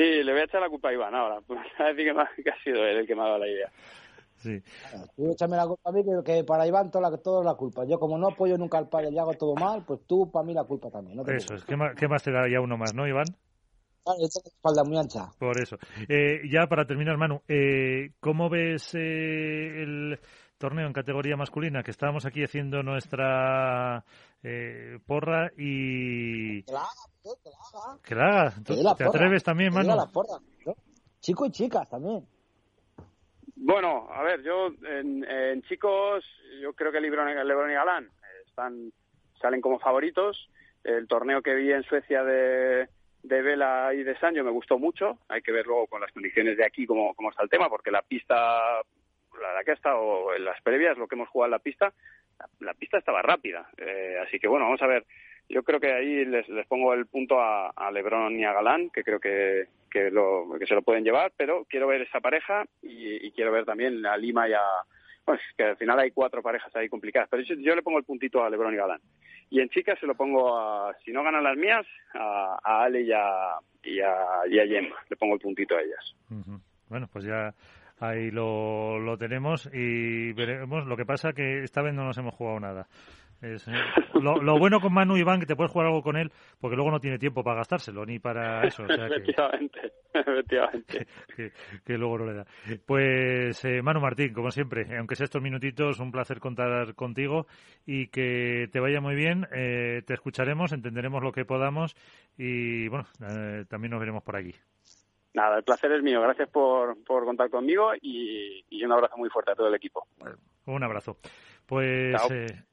Sí, le voy a echar la culpa a Iván ahora. A decir que, que ha sido él el que me ha dado la idea. Sí. Tú échame la culpa a mí, que, para Iván toda la, toda la culpa. Yo como no apoyo nunca al padre y hago todo mal, pues tú para mí la culpa también. No eso es. ¿Qué más, ¿Qué más te da ya uno más, no, Iván? Vale, esta espalda muy ancha. Por eso. Eh, ya para terminar, Manu, eh, ¿cómo ves eh, el torneo en categoría masculina? Que estábamos aquí haciendo nuestra eh, porra y... Que la haga, que la haga. Que la haga. ¿Te atreves también, Manu? La porra. Chico y chicas también. Bueno, a ver, yo en, chicos, yo creo que Lebron, Lebron y Galán están, salen como favoritos. El torneo que vi en Suecia de, de Vela y de Sancho me gustó mucho. Hay que ver luego con las condiciones de aquí cómo, cómo está el tema, porque la pista, la, que ha estado en las previas, lo que hemos jugado en la pista, la, pista estaba rápida. Eh, así que bueno, vamos a ver. Yo creo que ahí les, les pongo el punto a, a Lebron y a Galán, que creo que, que, lo, que se lo pueden llevar, pero quiero ver esa pareja y, quiero ver también a Lima y a... Pues que al final hay cuatro parejas ahí complicadas, pero yo, le pongo el puntito a Lebron y Galán. Y en chicas se lo pongo a, si no ganan las mías, a, Ale y a, y a, y Le pongo el puntito a ellas. Bueno, pues ya ahí lo, lo tenemos y veremos. Lo que pasa que esta vez no nos hemos jugado nada. Es, eh, lo, bueno con Manu Iván que te puedes jugar algo con él porque luego no tiene tiempo para gastárselo ni para eso. efectivamente, efectivamente. Que, luego no le da. Pues eh, Manu Martín, como siempre, aunque sea estos minutitos, un placer contar contigo y que te vaya muy bien. Eh, te escucharemos, entenderemos lo que podamos y bueno, también nos veremos por aquí. Nada, el placer es mío. Gracias por, por contar conmigo y, y un abrazo muy fuerte a todo el equipo. Un abrazo. Pues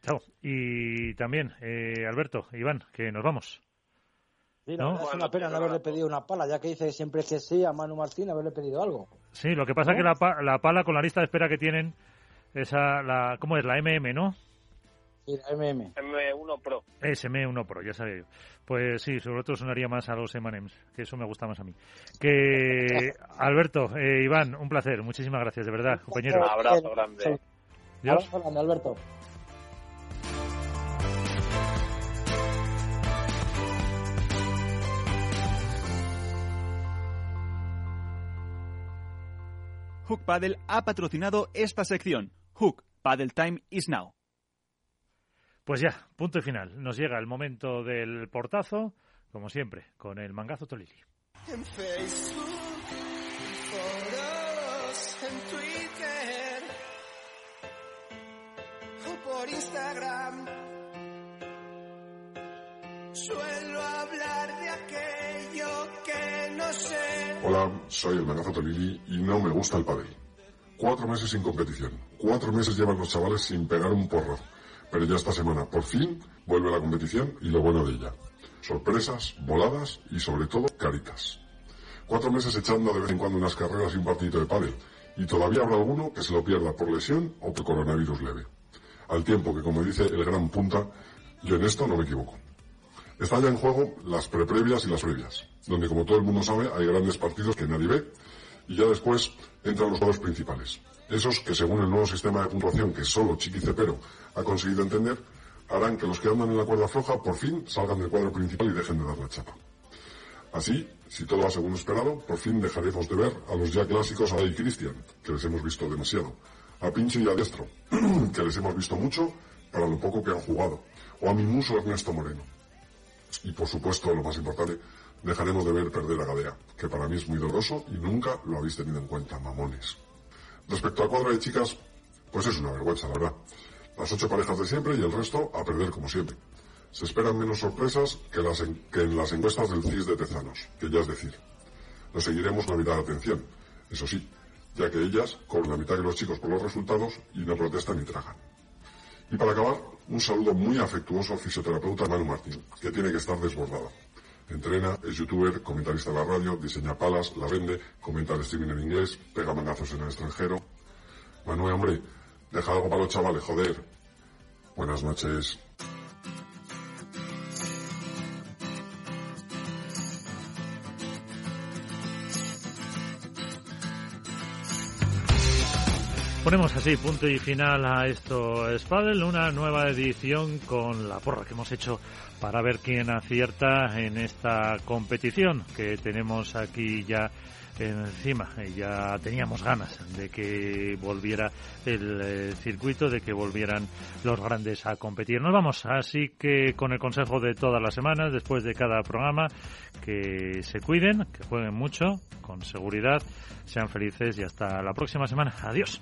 chao. Eh, y también, eh, Alberto, Iván, que nos vamos. ¿No? Es una pena no haberle pedido una pala, ya que dice siempre que sí a Manu Martín, haberle pedido algo. Sí, lo que pasa es que la, la, pala con la lista de espera que tienen, esa, la, ¿cómo es? La MM, ¿no? Sí, la MM. M1 Pro. Es M1 Pro, ya sabía yo. Pues sí, sobre todo sonaría más a los M&M's, que eso me gusta más a mí. Que Alberto, eh, Iván, un placer, muchísimas gracias, de verdad, compañero. Un abrazo grande. Dios. Alberto. Hook Paddle ha patrocinado esta sección. Hook Paddle Time is now. Pues ya, punto y final. Nos llega el momento del portazo, como siempre, con el mangazo Tolili. En Facebook, en Twitter por Instagram. Suelo hablar de aquello que no sé. Hola, soy el Manazo Tolili y no me gusta el pádel. Cuatro meses sin competición. Cuatro meses llevan los chavales sin pegar un porro. Pero ya esta semana, por fin, vuelve la competición y lo bueno de ella. Sorpresas, voladas y sobre todo caritas. Cuatro meses echando de vez en cuando unas carreras y un partidito de pádel. Y todavía habrá alguno que se lo pierda por lesión o por coronavirus leve al tiempo que, como dice el gran punta, yo en esto no me equivoco. Están ya en juego las preprevias y las previas, donde como todo el mundo sabe hay grandes partidos que nadie ve y ya después entran los juegos principales. Esos que según el nuevo sistema de puntuación que solo Chiqui Cepero ha conseguido entender, harán que los que andan en la cuerda floja por fin salgan del cuadro principal y dejen de dar la chapa. Así, si todo va según esperado, por fin dejaremos de ver a los ya clásicos Ada y Cristian, que les hemos visto demasiado, a Pinche y a Destro, que les hemos visto mucho para lo poco que han jugado, o a mi muso Ernesto Moreno. Y por supuesto, lo más importante, dejaremos de ver perder a Gadea, que para mí es muy doloroso y nunca lo habéis tenido en cuenta, mamones. Respecto al cuadro de chicas, pues es una vergüenza, la verdad. Las ocho parejas de siempre y el resto a perder como siempre. Se esperan menos sorpresas que, las que en las encuestas del CIS de Tezanos, que ya es decir. Lo seguiremos una mitad de atención. Eso sí, ya que ellas cobran la mitad que los chicos por los resultados y no protestan ni tragan. Y para acabar, un saludo muy afectuoso al fisioterapeuta Manu Martín, que tiene que estar desbordado. Entrena, es youtuber, comentarista de la radio, diseña palas, la vende, comenta el streaming en inglés, pega manazos en el extranjero. Manuel, hombre, deja algo para los chavales, joder. Buenas noches. Ponemos así punto y final a esto Spadel, una nueva edición con la porra que hemos hecho para ver quién acierta en esta competición que tenemos aquí ya encima. Ya teníamos ganas de que volviera el eh, circuito, de que volvieran los grandes a competir. Nos vamos, así que con el consejo de todas las semanas, después de cada programa, que se cuiden, que jueguen mucho, con seguridad, sean felices y hasta la próxima semana. Adiós.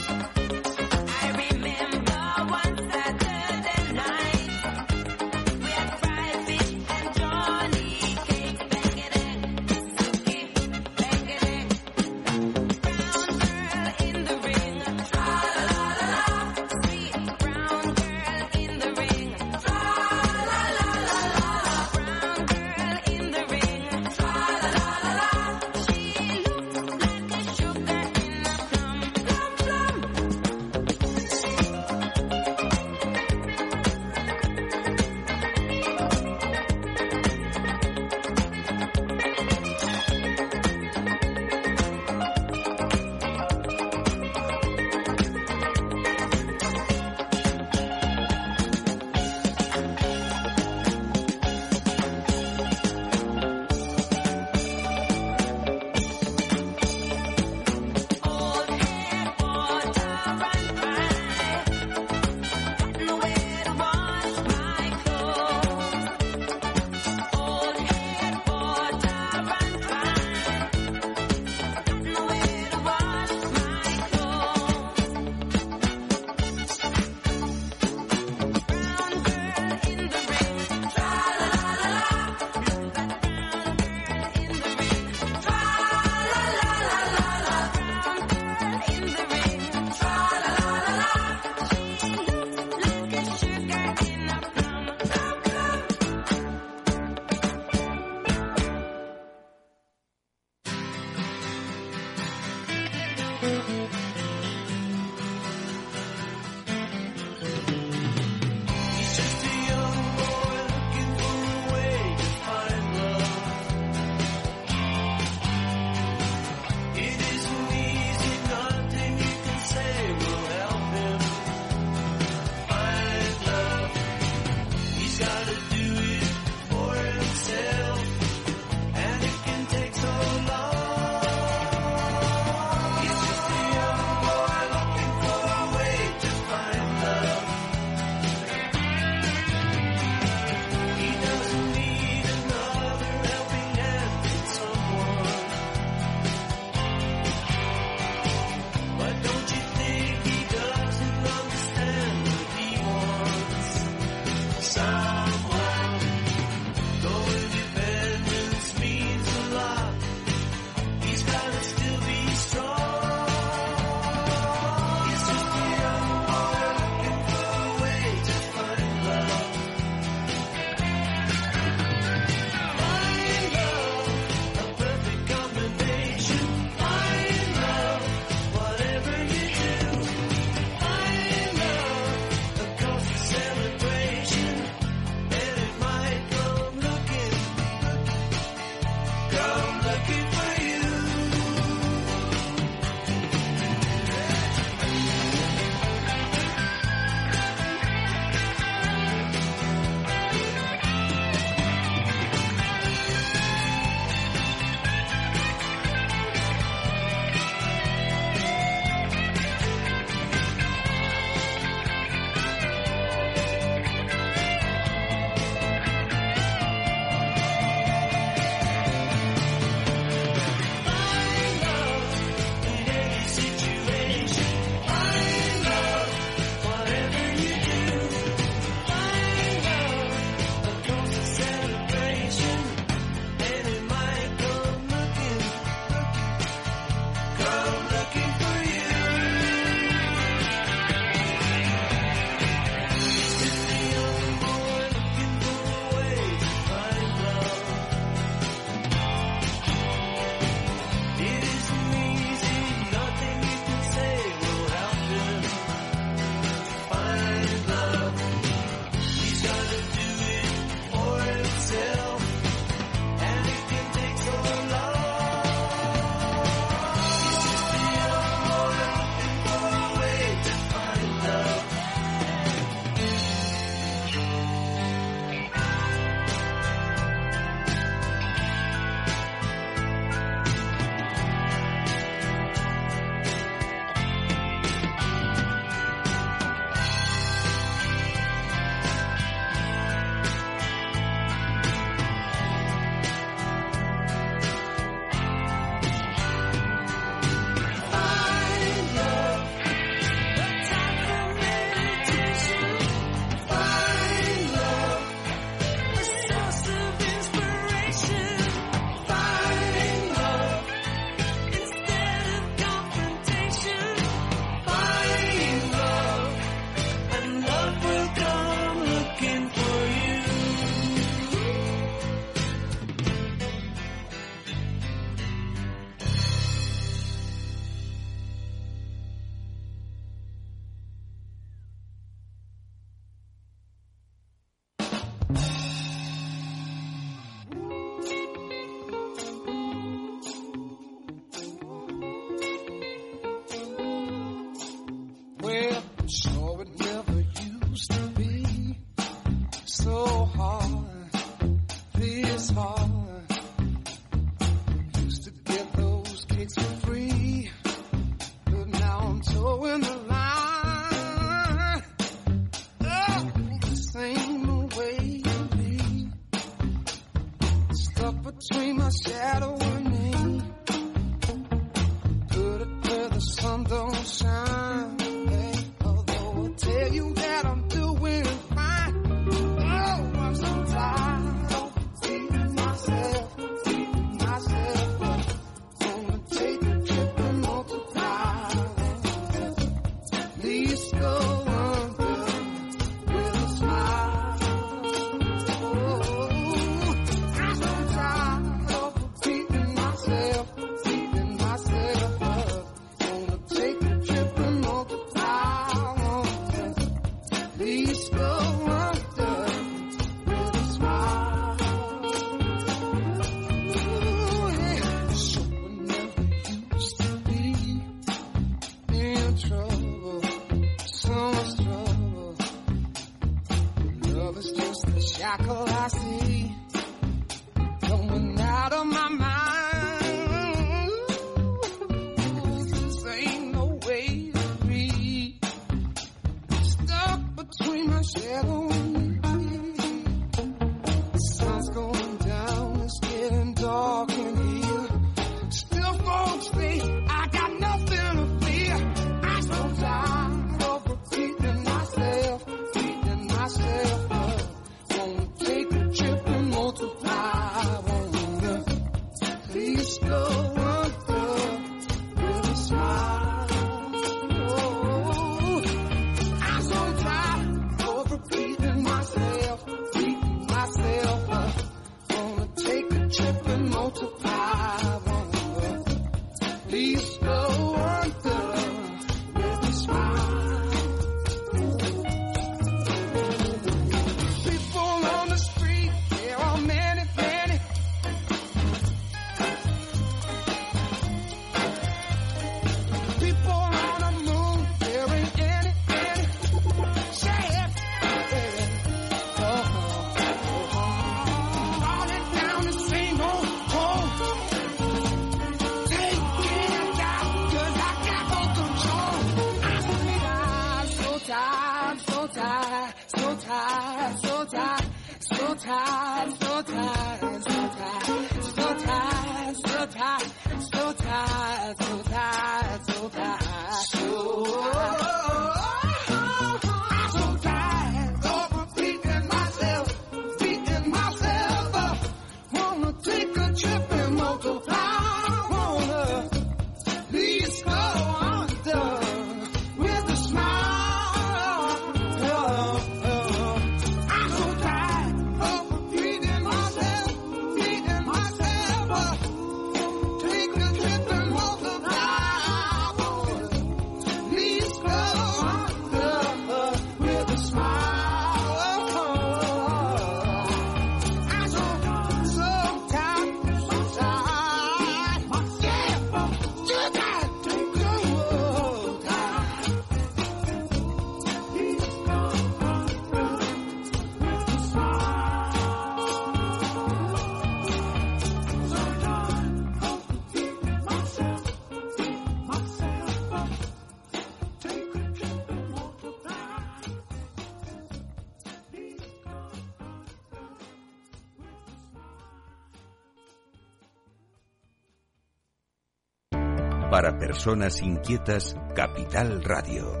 Personas Inquietas, Capital Radio.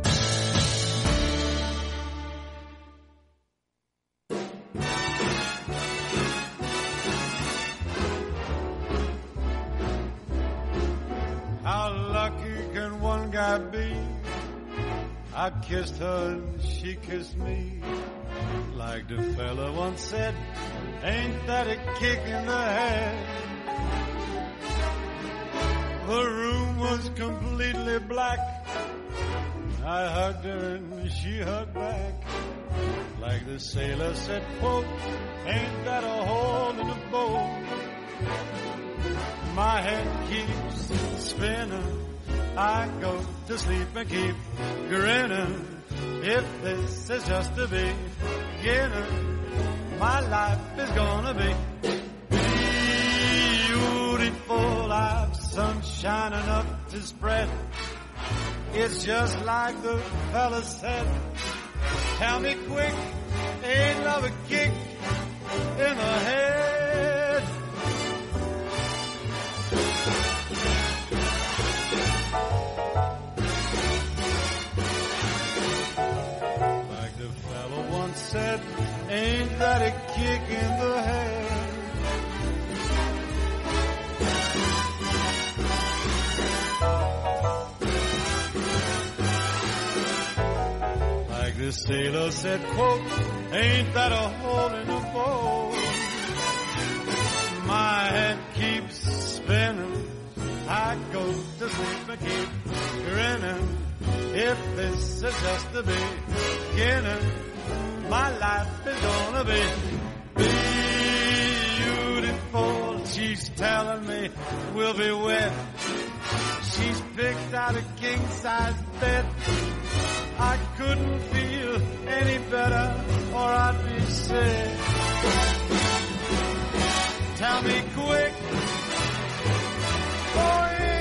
How lucky can one guy be? I kissed her and she kissed me. Like the fella once said, ain't that a kick in the head? she hugged back. Like the sailor said, quote, ain't got a hole in the boat? My head keeps spinning. I go to sleep and keep grinning. If this is just the beginning, my life is gonna be beautiful. I've sunshine enough to spread. It's just like the fella said. Tell me quick, ain't love a kick in the head? Like the fellow once said, ain't that a kick in the head? The sailor said, quote, ain't that a hole in the boat? My head keeps spinning. I go to sleep and keep grinning. If this is just the beginning, my life is gonna be beautiful. She's telling me we'll be wed. She's picked out a king size bed. I couldn't feel any better or I'd be sick. Tell me quick. Oh, yeah.